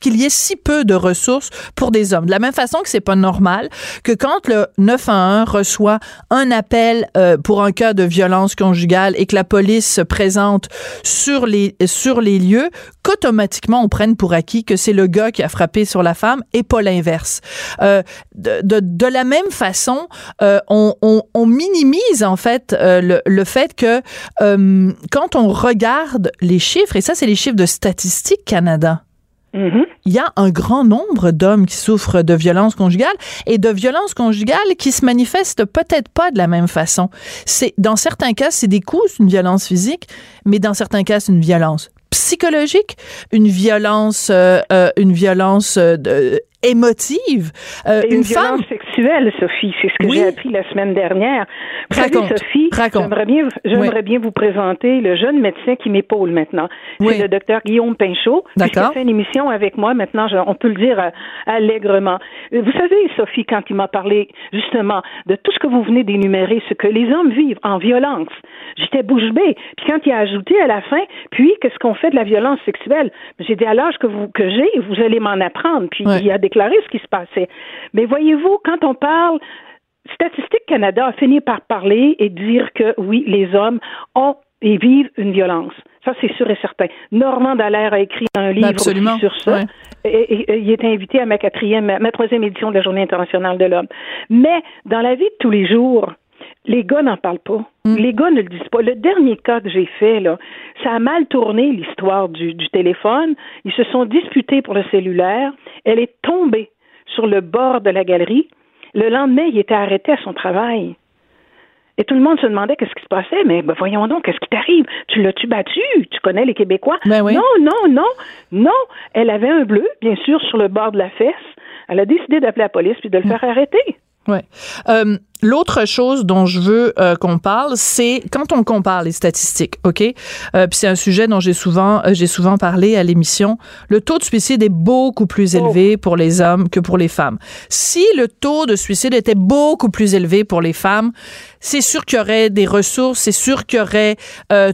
qu'il y ait si peu de ressources pour des hommes. De la même façon que c'est pas normal que quand le 911 reçoit un appel pour un cas de violence conjugale et que la police se présente sur les sur les lieux, qu'automatiquement on prenne pour acquis que c'est le gars qui a frappé sur la femme et pas l'inverse. Euh, de, de, de la même façon, euh, on, on, on minimise en fait euh, le, le fait que euh, quand on regarde les chiffres, et ça c'est les chiffres de Statistique Canada, Mhm. il y a un grand nombre d'hommes qui souffrent de violences conjugales et de violences conjugales qui se manifestent peut-être pas de la même façon. C'est dans certains cas c'est des coups, c'est une violence physique, mais dans certains cas c'est une violence psychologique, une violence, euh, euh, une violence euh, de- émotive. Euh, une, une femme, violence sexuelle, Sophie, c'est ce que Oui. j'ai appris la semaine dernière. Vous Raconte, savez, Sophie, j'aimerais bien, j'aimerais Oui. bien vous présenter le jeune médecin qui m'épaule maintenant. Oui. C'est le docteur Guillaume Pinchot. D'accord. Puisqu'il fait une émission avec moi maintenant, je- on peut le dire euh, allègrement. Euh, Vous savez, Sophie, quand il m'a parlé justement de tout ce que vous venez d'énumérer, ce que les hommes vivent en violence, j'étais bouche bée. Puis quand il a ajouté à la fin, puis qu'est-ce qu'on fait de la violence sexuelle, j'ai dit à l'âge que vous que j'ai, vous allez m'en apprendre. Puis Ouais. il a déclaré ce qui se passait. Mais voyez-vous, quand on parle Statistique Canada a fini par parler et dire que oui, les hommes ont et vivent une violence. Ça, c'est sûr et certain. Normand Dallaire a écrit un livre Absolument. sur ça. Ouais. Et, et- il est invité à ma quatrième, ma troisième édition de la Journée internationale de l'homme. Mais dans la vie de tous les jours, les gars n'en parlent pas. Les gars ne le disent pas. Le dernier cas que j'ai fait, là, ça a mal tourné l'histoire du, du téléphone. Ils se sont disputés pour le cellulaire. Elle est tombée sur le bord de la galerie. Le lendemain, il était arrêté à son travail. Et tout le monde se demandait qu'est-ce qui se passait. Mais ben, voyons donc, qu'est-ce qui t'arrive? Tu l'as-tu battu? Tu connais les Québécois? Ben oui. Non, non, non, non. Elle avait un bleu, bien sûr, sur le bord de la fesse. Elle a décidé d'appeler la police puis de le faire arrêter. Ouais. Euh, L'autre chose dont je veux euh, qu'on parle, c'est quand on compare les statistiques, ok? Euh, Puis c'est un sujet dont j'ai souvent, j'ai souvent parlé à l'émission. Le taux de suicide est beaucoup plus élevé pour les hommes que pour les femmes. Si le taux de suicide était beaucoup plus élevé pour les femmes, c'est sûr qu'il y aurait des ressources, c'est sûr qu'il y aurait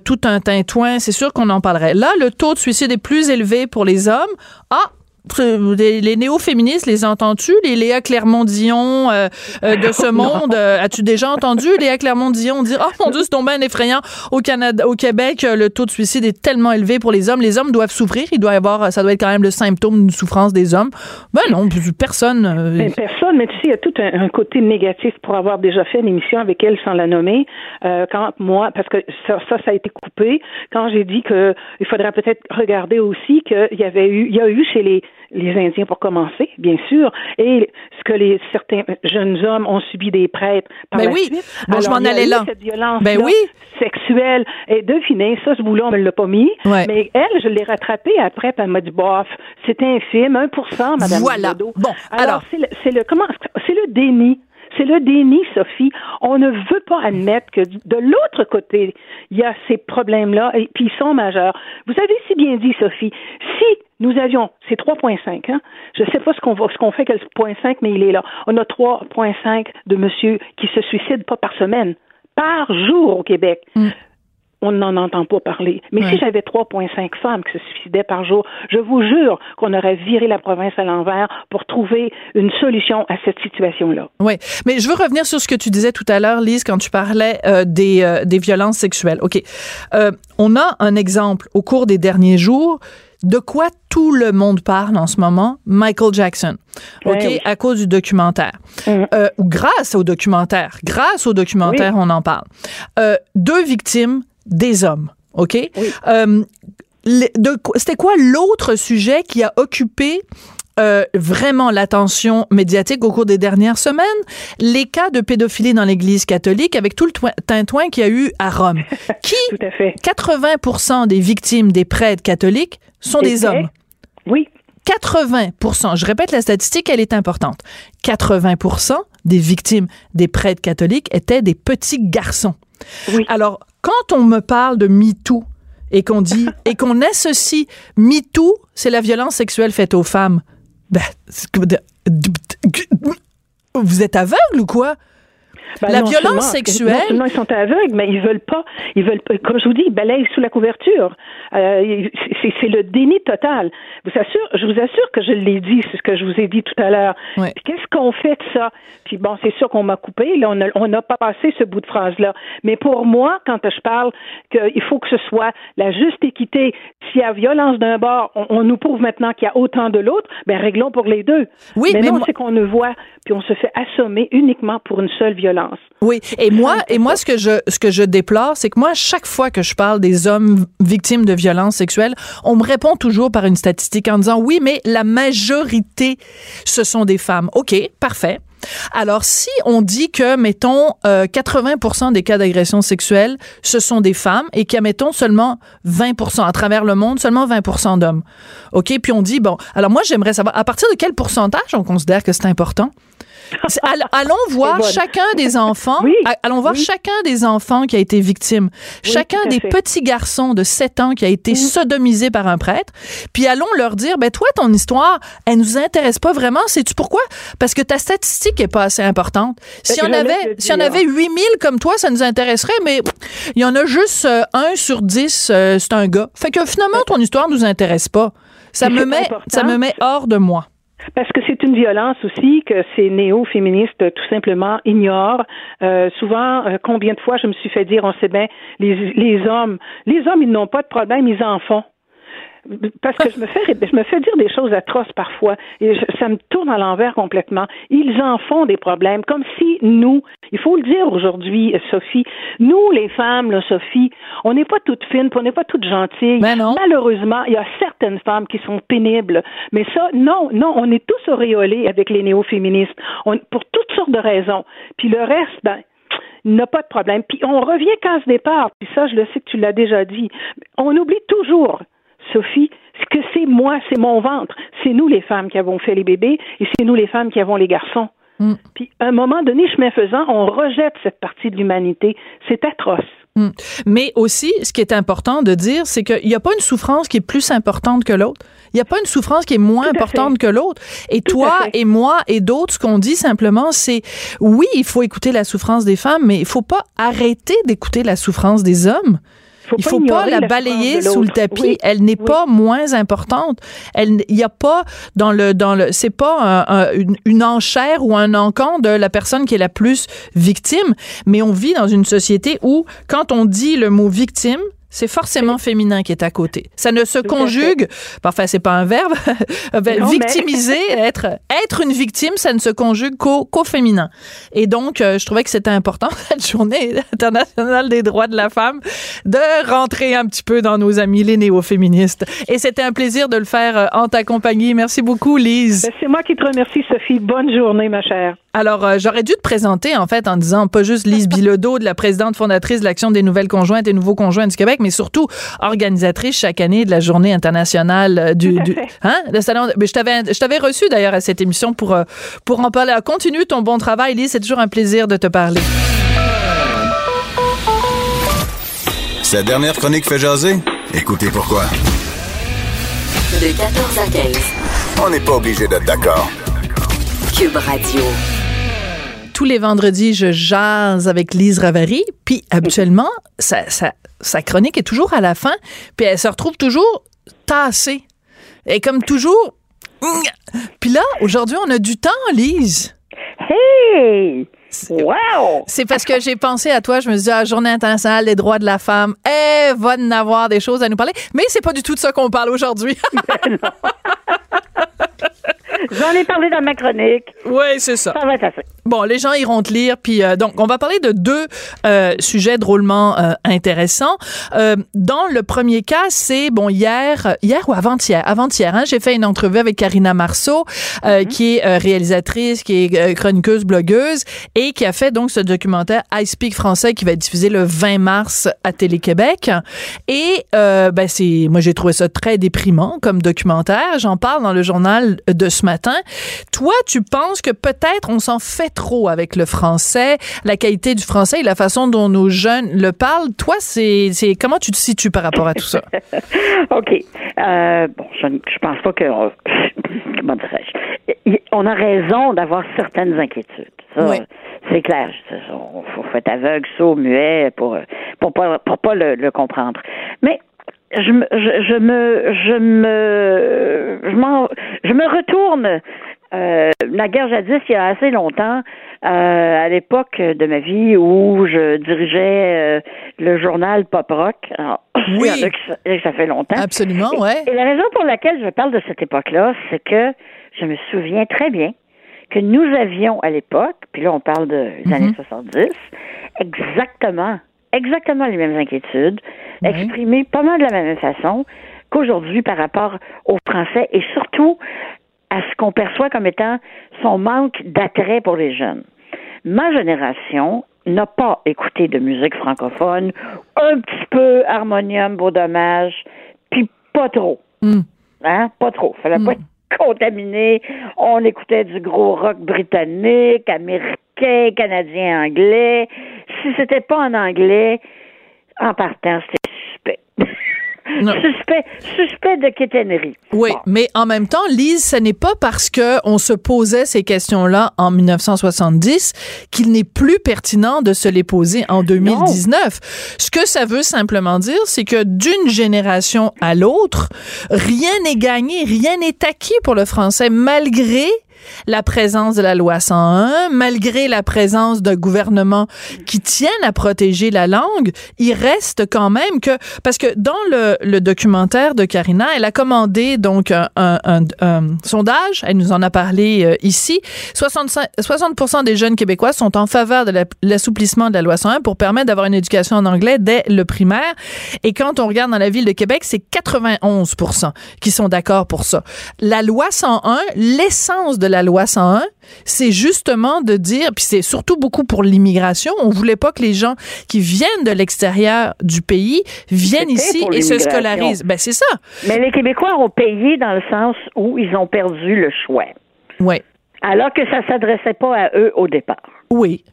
tout un tintouin, c'est sûr qu'on en parlerait. Là, le taux de suicide est plus élevé pour les hommes. Ah, les, néo-féministes, les entends-tu? Les Léa Clermont-Dion euh, euh, de ce monde. euh, As-tu déjà entendu Léa Clermont-Dion dire « Oh mon Dieu, c'est tombé un effrayant. Au Canada, au Québec, euh, le taux de suicide est tellement élevé pour les hommes. Les hommes doivent souffrir. Il doit y avoir, ça doit être quand même le symptôme d'une souffrance des hommes. » Ben non, personne... euh, Ben, personne, mais tu sais, il y a tout un, un côté négatif pour avoir déjà fait une émission avec elle sans la nommer. Euh, quand moi, parce que ça, ça, ça a été coupé, quand j'ai dit que il faudrait peut-être regarder aussi qu'il y avait eu, il y a eu chez les les Indiens pour commencer, bien sûr, et ce que les certains jeunes hommes ont subi des prêtres par Ben la oui. suite. Bon, je Alors, m'en allais là. Cette violence Ben oui. sexuelle. Et devinez, ça, ce boulot, on me l'a pas mis. Ouais. Mais elle, je l'ai rattrapée après, puis elle m'a dit, bof, c'était infime, 1%, madame Voilà. Bon, alors. alors c'est le, c'est le comment c'est le déni. C'est le déni, Sophie. On ne veut pas admettre que de l'autre côté, il y a ces problèmes-là, et puis ils sont majeurs. Vous avez si bien dit, Sophie, nous avions, c'est 3,5, hein? Je ne sais pas ce qu'on ce qu'on fait avec le 0,5, mais il est là. On a 3,5 de monsieur qui se suicident pas par semaine, par jour au Québec. On n'en entend pas parler. Mais Ouais. si j'avais 3,5 femmes qui se suicidaient par jour, je vous jure qu'on aurait viré la province à l'envers pour trouver une solution à cette situation-là. Oui, mais je veux revenir sur ce que tu disais tout à l'heure, Lise, quand tu parlais euh, des, euh, des violences sexuelles. OK. Euh, on a un exemple au cours des derniers jours de quoi tout le monde parle en ce moment, Michael Jackson. OK, oui. à cause du documentaire. Mhm. Euh, ou grâce au documentaire. Grâce au documentaire, on en parle. Euh, deux victimes, des hommes. OK? Euh, C'était quoi l'autre sujet qui a occupé euh, vraiment l'attention médiatique au cours des dernières semaines, les cas de pédophilie dans l'Église catholique avec tout le tintouin qu'il y a eu à Rome. Qui, Tout à fait. 80 des victimes des prêtres catholiques sont des hommes. Oui. 80% je répète la statistique, elle est importante. 80% des victimes des prêtres catholiques étaient des petits garçons. Oui. Alors, quand on me parle de MeToo et qu'on dit et qu'on associe MeToo, c'est la violence sexuelle faite aux femmes. Ben, vous êtes aveugle ou quoi? Ben La non violence sexuelle- Non seulement ils sont aveugles, mais ils veulent pas. Ils veulent pas. Comme je vous dis, ils balayent sous la couverture. Euh, c'est le déni total. Vous assure, je vous assure que je l'ai dit, c'est ce que je vous ai dit tout à l'heure. Ouais. Qu'est-ce qu'on fait de ça? Puis bon, c'est sûr qu'on m'a coupé. Là, on n'a pas passé ce bout de phrase là. Mais pour moi, quand je parle qu'il faut que ce soit la juste équité. S'il y a violence d'un bord, on, on nous prouve maintenant qu'il y a autant de l'autre. Ben réglons pour les deux. Oui, mais, mais non, moi- c'est qu'on ne voit puis on se fait assommer uniquement pour une seule violence. Oui, et moi, et moi, ce que je, ce que je déplore, c'est que moi, chaque fois que je parle des hommes victimes de violences sexuelles, on me répond toujours par une statistique en disant oui, mais la majorité, ce sont des femmes. Ok, parfait. Alors, si on dit que, mettons, euh, 80% des cas d'agression sexuelle, ce sont des femmes et qu'il y a, mettons, seulement 20 à travers le monde, seulement 20 d'hommes. OK? Puis on dit, bon, alors moi, j'aimerais savoir, à partir de quel pourcentage on considère que c'est important? Allons voir chacun des enfants. Oui, Allons voir oui. chacun des enfants qui a été victime. chacun des fait. petits garçons de 7 ans qui a été sodomisé par un prêtre. Puis allons leur dire, ben toi, ton histoire, elle nous intéresse pas vraiment. Sais-tu pourquoi? Parce que ta statistique est pas assez importante. Si Ben, on avait, si on avait 8000 comme toi, ça nous intéresserait, mais il y en a juste euh, un sur 10, euh, c'est un gars. Fait que finalement, ton histoire nous intéresse pas. Ça me met, ça me met hors de moi. Parce que c'est une violence aussi que ces néo-féministes tout simplement ignorent. Euh, souvent, euh, combien de fois je me suis fait dire, on sait bien, les, les hommes, les hommes, ils n'ont pas de problème, ils en font parce que je me fais je me fais dire des choses atroces parfois et ça me tourne à l'envers complètement. Ils en font des problèmes comme si nous, il faut le dire aujourd'hui, Sophie, nous les femmes, là, Sophie, on n'est pas toutes fines, on n'est pas toutes gentilles. Mais non. Malheureusement, il y a certaines femmes qui sont pénibles, mais ça, non, non, on est tous auréolés avec les néo-féministes on, pour toutes sortes de raisons. Puis le reste, ben n'a pas de problème. Puis on revient qu'à ce départ, puis ça, je le sais que tu l'as déjà dit. On oublie toujours Sophie, ce que c'est moi, c'est mon ventre. C'est nous les femmes qui avons fait les bébés et c'est nous les femmes qui avons les garçons. Mm. Puis, à un moment donné, chemin faisant, on rejette cette partie de l'humanité. C'est atroce. Mm. Mais aussi, ce qui est important de dire, c'est qu'il n'y a pas une souffrance qui est plus importante que l'autre. Il n'y a pas une souffrance qui est moins importante que l'autre. Et toi et moi et d'autres, ce qu'on dit simplement, c'est oui, il faut écouter la souffrance des femmes, mais il faut pas arrêter d'écouter la souffrance des hommes. Faut il pas faut pas la la balayer sous le tapis. Oui. Elle n'est Oui. pas moins importante. Elle, il y a pas dans le dans le, c'est pas un- un- une, une enchère ou un encan de la personne qui est la plus victime. Mais on vit dans une société où quand on dit le mot victime c'est forcément féminin qui est à côté. Ça ne se conjugue, parfois c'est pas un verbe, mais- victimiser, être, être une victime, ça ne se conjugue qu'au qu'au féminin. Et donc, euh, je trouvais que c'était important, cette journée internationale des droits de la femme, de rentrer un petit peu dans nos amis les néo-féministes. Et c'était un plaisir de le faire euh, en ta compagnie. Merci beaucoup, Lise. Ben, c'est moi qui te remercie, Sophie. Bonne journée, ma chère. Alors, euh, j'aurais dû te présenter, en fait, en disant pas juste Lise Bilodeau, de la présidente fondatrice de l'Action des nouvelles conjointes et nouveaux conjoints du Québec, mais surtout organisatrice chaque année de la Journée internationale euh, du... Hein, le salon, mais je t'avais je t'avais reçu, d'ailleurs, à cette émission pour, euh, pour en parler. Alors, Continue ton bon travail, Lise. C'est toujours un plaisir de te parler. Cette dernière chronique fait jaser? Écoutez pourquoi. De 14 à 15. On n'est pas obligé d'être d'accord. Cube Radio. Tous les vendredis, je jase avec Lise Ravary. Puis, habituellement, sa, sa, sa chronique est toujours à la fin. Puis, elle se retrouve toujours tassée. Et comme toujours... Puis là, aujourd'hui, on a du temps, Lise. Hey! Wow! C'est parce que j'ai pensé à toi, je me suis dit, ah, Journée internationale des droits de la femme, elle va en avoir des choses à nous parler. Mais c'est pas du tout de ça qu'on parle aujourd'hui. J'en ai parlé dans ma chronique. oui, c'est ça. Ça va être assez. Bon, les gens iront te lire. Puis euh, donc, on va parler de deux euh, sujets drôlement euh, intéressants. Euh, dans le premier cas, c'est bon hier, hier ou avant-hier, avant-hier, hein, j'ai fait une entrevue avec Karina Marceau, euh, qui est euh, réalisatrice, qui est euh, chroniqueuse, blogueuse, et qui a fait donc ce documentaire I Speak français qui va être diffusé le 20 mars à Télé-Québec. Et euh, ben c'est, moi j'ai trouvé ça très déprimant comme documentaire. J'en parle dans le journal de ce matin. Toi, tu penses que peut-être on s'en fait trop avec le français, la qualité du français et la façon dont nos jeunes le parlent. Toi, c'est, comment tu te situes par rapport à tout ça? OK. Euh, bon, je, ne- pense pas que. comment dirais-je? On a raison d'avoir certaines inquiétudes. Ça, Oui. C'est clair. On faut faut être aveugle, sourd, muet pour, pour pas, pour pas le, le comprendre. Mais je me, je, je me, je me, je, m'en- je me retourne. Euh, la guerre jadis, il y a assez longtemps, euh, à l'époque de ma vie où je dirigeais euh, le journal Pop Rock. Alors, Oui. il y en a qui sa- que ça fait longtemps. Absolument, ouais. Et la raison pour laquelle je parle de cette époque-là, c'est que je me souviens très bien que nous avions à l'époque, puis là on parle des années 70, exactement, exactement les mêmes inquiétudes, exprimées pas mal de la même façon qu'aujourd'hui par rapport au français et surtout à ce qu'on perçoit comme étant son manque d'attrait pour les jeunes. Ma génération n'a pas écouté de musique francophone, un petit peu harmonium, beau dommage, puis pas trop. Mm. Hein? Pas trop. Fallait pas être contaminé. On écoutait du gros rock britannique, américain, canadien, anglais. Si c'était pas en anglais, en partant, c'était suspect. suspect, suspect de quétainerie. Oui, mais en même temps, Lise, ce n'est pas parce que on se posait ces questions-là en 1970 qu'il n'est plus pertinent de se les poser en 2019. Ce que ça veut simplement dire, c'est que d'une génération à l'autre, rien n'est gagné, rien n'est acquis pour le français, malgré la présence de la loi 101, malgré la présence d'un gouvernement qui tienne à protéger la langue, il reste quand même que parce que dans le, documentaire de Karina, elle a commandé donc un, sondage, elle nous en a parlé euh, ici, 65, 60% des jeunes québécois sont en faveur de l'assouplissement de la loi 101 pour permettre d'avoir une éducation en anglais dès le primaire et quand on regarde dans la ville de Québec, c'est 91% qui sont d'accord pour ça. La loi 101, l'essence de la loi 101, c'est justement de dire, puis c'est surtout beaucoup pour l'immigration, on voulait pas que les gens qui viennent de l'extérieur du pays viennent ici et se scolarisent. Ben c'est ça. Mais les Québécois ont payé dans le sens où ils ont perdu le choix. Oui. Alors que ça s'adressait pas à eux au départ. Oui.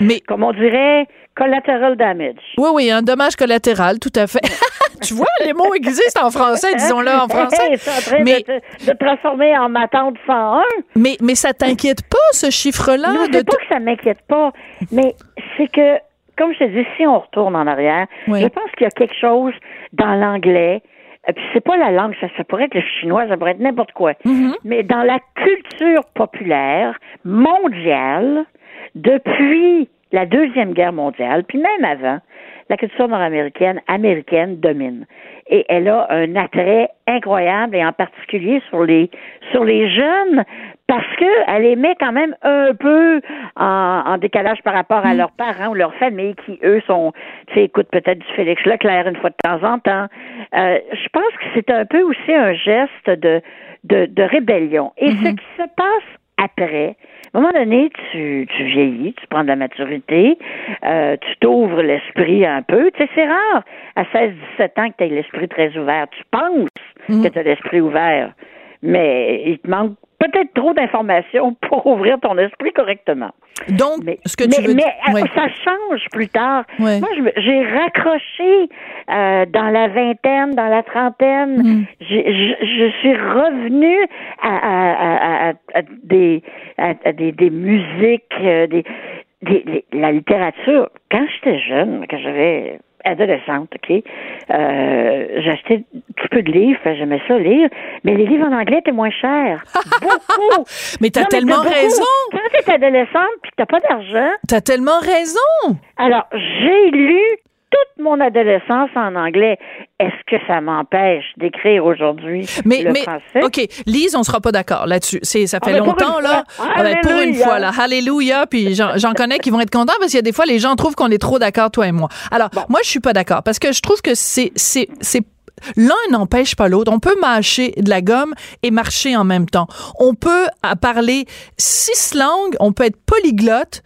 Mais comme on dirait collateral damage. Oui oui, un dommage collatéral, tout à fait. tu vois, les mots existent en français, disons-le en français. c'est en train mais, de, te, transformer en ma tante 101. Mais, mais ça t'inquiète pas, ce chiffre-là? Non, c'est pas que ça m'inquiète pas, mais c'est que, comme je te dis, si on retourne en arrière, je pense qu'il y a quelque chose dans l'anglais, euh, puis c'est pas la langue, ça, ça pourrait être le chinois, ça pourrait être n'importe quoi. Mm-hmm. Mais dans la culture populaire mondiale, depuis la Deuxième Guerre mondiale, puis même avant, la culture nord-américaine, américaine domine. Et elle a un attrait incroyable, et en particulier sur les, sur les jeunes, parce qu'elle les met quand même un peu en, décalage par rapport à mm. leurs parents ou leurs familles qui, eux, sont, tu sais, écoutent peut-être du Félix Leclerc une fois de temps en temps. Euh, je pense que c'est un peu aussi un geste de, de, de rébellion. Et ce Mm-hmm. qui se passe après, à un moment donné, tu, tu vieillis, tu prends de la maturité, euh, tu t'ouvres l'esprit un peu. Tu sais, c'est rare à 16-17 ans que tu aies l'esprit très ouvert. Tu penses que tu as l'esprit ouvert, mais il te manque peut-être trop d'informations pour ouvrir ton esprit correctement. Donc, mais, ce que tu mais, veux mais ouais. euh, ça change plus tard. Ouais. Moi, j'ai raccroché euh, dans la vingtaine, dans la trentaine. Mm. J'ai- Je, suis revenue à, à, à, des, des, des musiques, euh, des, des- la littérature. Quand j'étais jeune, quand j'avais adolescente, OK, euh, j'achetais un petit peu de livres, j'aimais ça lire, mais les livres en anglais étaient moins chers. beaucoup! Mais t'as tellement raison! Quand t'es adolescente puis que t'as pas d'argent, T'as tellement raison! alors j'ai lu toute mon adolescence en anglais. Est-ce que ça m'empêche d'écrire aujourd'hui Mais, le mais, français? OK, Lise, on sera pas d'accord là-dessus. C'est, ça Ah, fait longtemps, là. Ah, ben, pour une fois, là. Alléluia. Puis j'en, j'en connais qui vont être contents parce qu'il y a des fois, les gens trouvent qu'on est trop d'accord, toi et moi. Alors, moi, je suis pas d'accord parce que je trouve que c'est, c'est, c'est L'un n'empêche pas l'autre. On peut mâcher de la gomme et marcher en même temps. On peut parler six langues, on peut être polyglotte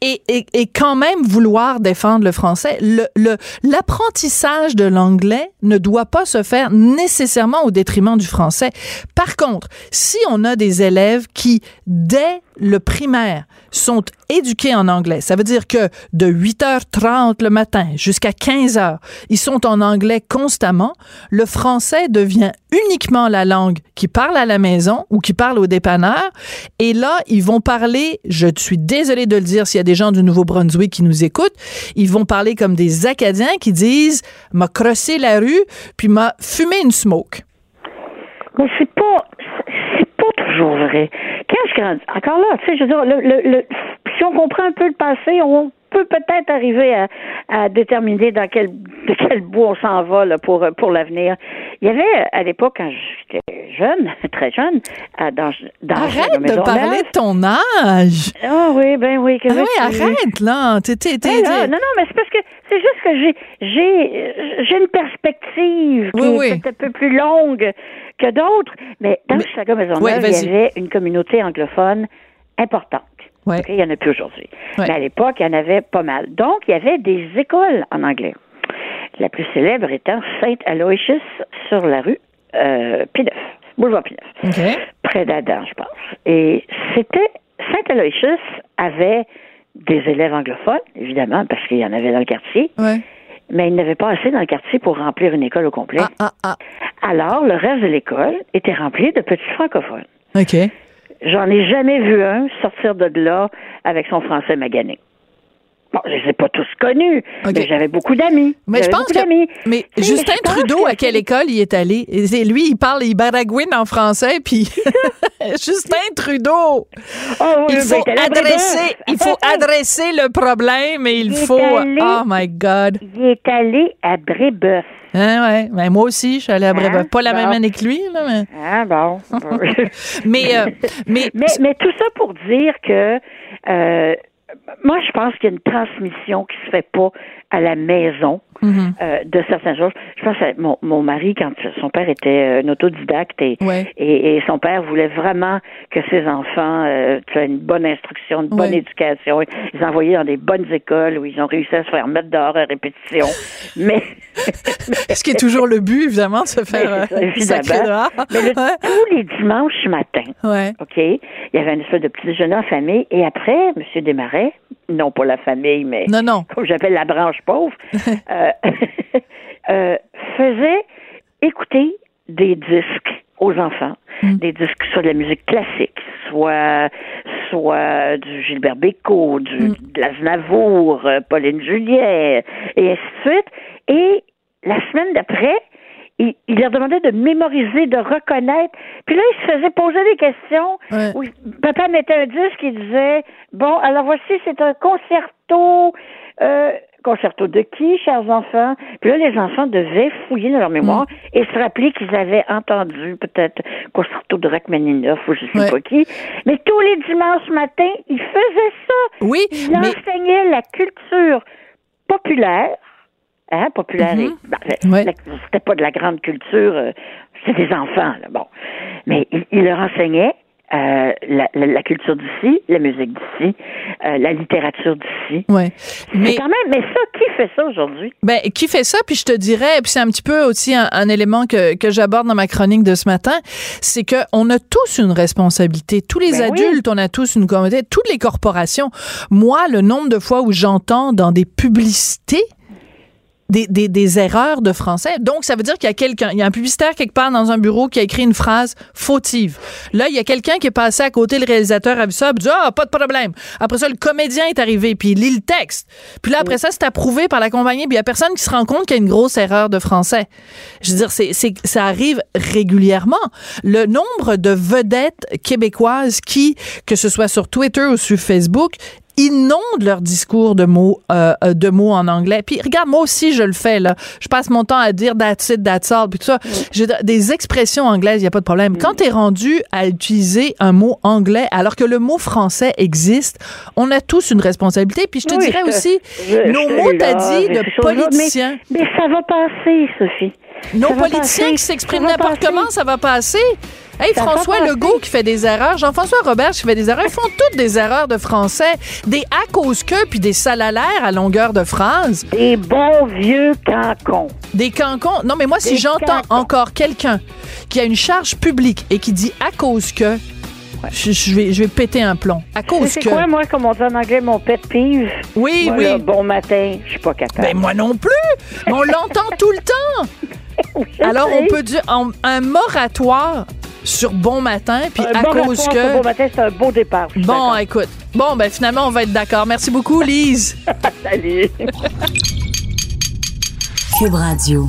et, et, et quand même vouloir défendre le français. Le, le, l'apprentissage de l'anglais ne doit pas se faire nécessairement au détriment du français. Par contre, si on a des élèves qui, dès le primaire, sont éduqués en anglais, ça veut dire que de 8h30 le matin jusqu'à 15h, ils sont en anglais constamment, le français devient uniquement la langue qui parle à la maison ou qui parle au dépanneur. Et là, ils vont parler, je suis désolée de le dire s'il y a des gens du Nouveau-Brunswick qui nous écoutent, ils vont parler comme des Acadiens qui disent m'a crossé la rue puis m'a fumé une smoke. Mais pas, c'est pas toujours vrai. Je grandis, encore là, tu sais, je veux dire, le, le, le- si on comprend un peu le passé, on peut peut-être arriver à, à déterminer dans quel, de quel bout on s'en va là, pour, pour l'avenir. Il y avait, à l'époque, quand j'étais jeune, très jeune, dans, dans Arrête dans de parler de ton âge. Ah oui, ben oui. Ah oui, que tu veux? arrête là. T'es, t'es, t'es- Ouais, là, non, non, mais c'est parce que c'est juste que j'ai j'ai j'ai une perspective qui Oui, est oui. un peu plus longue que d'autres. Mais dans Mais- Chicago Maisonneuve, Ouais, il y avait une communauté anglophone importante. Ouais. Il n'y en a plus aujourd'hui. Ouais. Mais à l'époque, il y en avait pas mal. Donc, il y avait des écoles en anglais. La plus célèbre étant Saint Aloysius sur la rue euh, Pineuf, boulevard Pineuf près d'Adam, je pense. Et c'était Saint Aloysius avait des élèves anglophones, évidemment, parce qu'il y en avait dans le quartier, Ouais. mais il n'avait pas assez dans le quartier pour remplir une école au complet. Ah, ah, ah. Alors, le reste de l'école était rempli de petits francophones. OK. J'en ai jamais vu un sortir de là avec son français magané. Bon, je les ai pas tous connus, mais j'avais beaucoup d'amis. Mais je pense que. Mais Justin Trudeau, que à quelle école il est allé? Et lui, il parle, il baragouine en français, puis. Justin Trudeau! Oui, Il faut adresser, Brébeuf. il faut adresser le problème et il faut. allé- Oh my God! Il est allé à Brébeuf. Hein, ouais. Ben, moi aussi, je suis allée à Brébeuf. Hein? Pas la même année que lui, là, mais. Ah bon. Mais, euh, mais, mais, mais tout ça pour dire que euh, moi, je pense qu'il y a une transmission qui se fait pas à la maison Mhm. euh, de certaines choses. Je pense à mon, mon mari, quand son père était un autodidacte et, Ouais. et, et son père voulait vraiment que ses enfants euh, aient une bonne instruction, une bonne Ouais. éducation. Ils envoyaient dans des bonnes écoles où ils ont réussi à se faire mettre dehors à répétition. Mais ce qui est toujours le but, évidemment, de se faire ça, euh, évidemment. dehors. Mais le- Ouais. tous les dimanches matin. OK, il y avait une espèce de petit déjeuner en famille. Et après, M. Desmarais, non pas la famille, mais Non, non. comme j'appelle la branche pauvre, euh, euh, faisait écouter des disques aux enfants, Mm. des disques soit de la musique classique, soit soit du Gilbert Bécaud, du Mm. de l'Aznavour, euh, Pauline Julien, et ainsi de suite. Et la semaine d'après, il, il leur demandait de mémoriser, de reconnaître. Puis là, il se faisait poser des questions. Ouais. où papa mettait un disque, il disait Bon, alors voici, c'est un concerto. Euh, concerto de qui, chers enfants? Puis là, les enfants devaient fouiller dans leur mémoire Mm. et se rappeler qu'ils avaient entendu peut-être concerto de Rachmaninoff ou je sais Ouais. pas qui. Mais tous les dimanches matins, ils faisaient ça. Oui, Ils mais. enseignaient la culture populaire. Hein, populaire et- ben, ben, Ouais. c'était pas de la grande culture, euh, c'était des enfants, là, bon. Mais il, il leur enseignait euh, la, la- la culture d'ici, la musique d'ici, euh, la littérature d'ici. Ouais. Mais. Quand même, mais ça, qui fait ça aujourd'hui? Ben, qui fait ça? Puis je te dirais, puis c'est un petit peu aussi un, un élément que, que j'aborde dans ma chronique de ce matin, c'est que on a tous une responsabilité. Tous les Ben oui. adultes, on a tous une communauté, toutes les corporations. Moi, le nombre de fois où j'entends dans des publicités des, des, des erreurs de français. Donc, ça veut dire qu'il y a quelqu'un, il y a un publicitaire quelque part dans un bureau qui a écrit une phrase fautive. Là, il y a quelqu'un qui est passé à côté, le réalisateur a vu ça, a dit, ah, pas de problème. Après ça, le comédien est arrivé, puis il lit le texte. Puis là, après ça, c'est approuvé par la compagnie, puis il y a personne qui se rend compte qu'il y a une grosse erreur de français. Je veux dire, c'est, c'est, ça arrive régulièrement. Le nombre de vedettes québécoises qui, que ce soit sur Twitter ou sur Facebook, inondent leur discours de mots euh, euh, de mots en anglais. Puis regarde, moi aussi je le fais là. Je passe mon temps à dire that's it, that's all, puis tout ça. J'ai des expressions anglaises, il y a pas de problème. Quand tu es rendu à utiliser un mot anglais alors que le mot français existe, on a tous une responsabilité. Puis je te Oui, dirais je- aussi je- nos je- mots t'as dit de choses-là, mais- politiciens. Mais, ça va passer, Sophie. Nos politiciens qui s'expriment n'importe comment, ça va passer. Hey, Ça François. Legault qui fait des erreurs, Jean-François Robert qui fait des erreurs, ils font toutes des erreurs de français, des à cause que puis des salalaires à longueur de phrase, Des bons vieux cancons. des cancons. Non, mais moi, si j'entends encore quelqu'un qui a une charge publique et qui dit à cause que, je, je vais, je vais péter un plomb. À cause C'est que. quoi, moi, comme on dit en anglais, mon pet peeve? Oui, Moi, oui. là, bon matin, je suis pas capable. Ben moi non plus. Mais on l'entend tout le temps. Alors on peut dire un, un moratoire sur bon matin puis Un à bon cause que. sur bon matin, c'est un beau départ. Bon, écoute. Bon, ben finalement, on va être d'accord. Merci beaucoup, Lise. Salut. Cube Radio.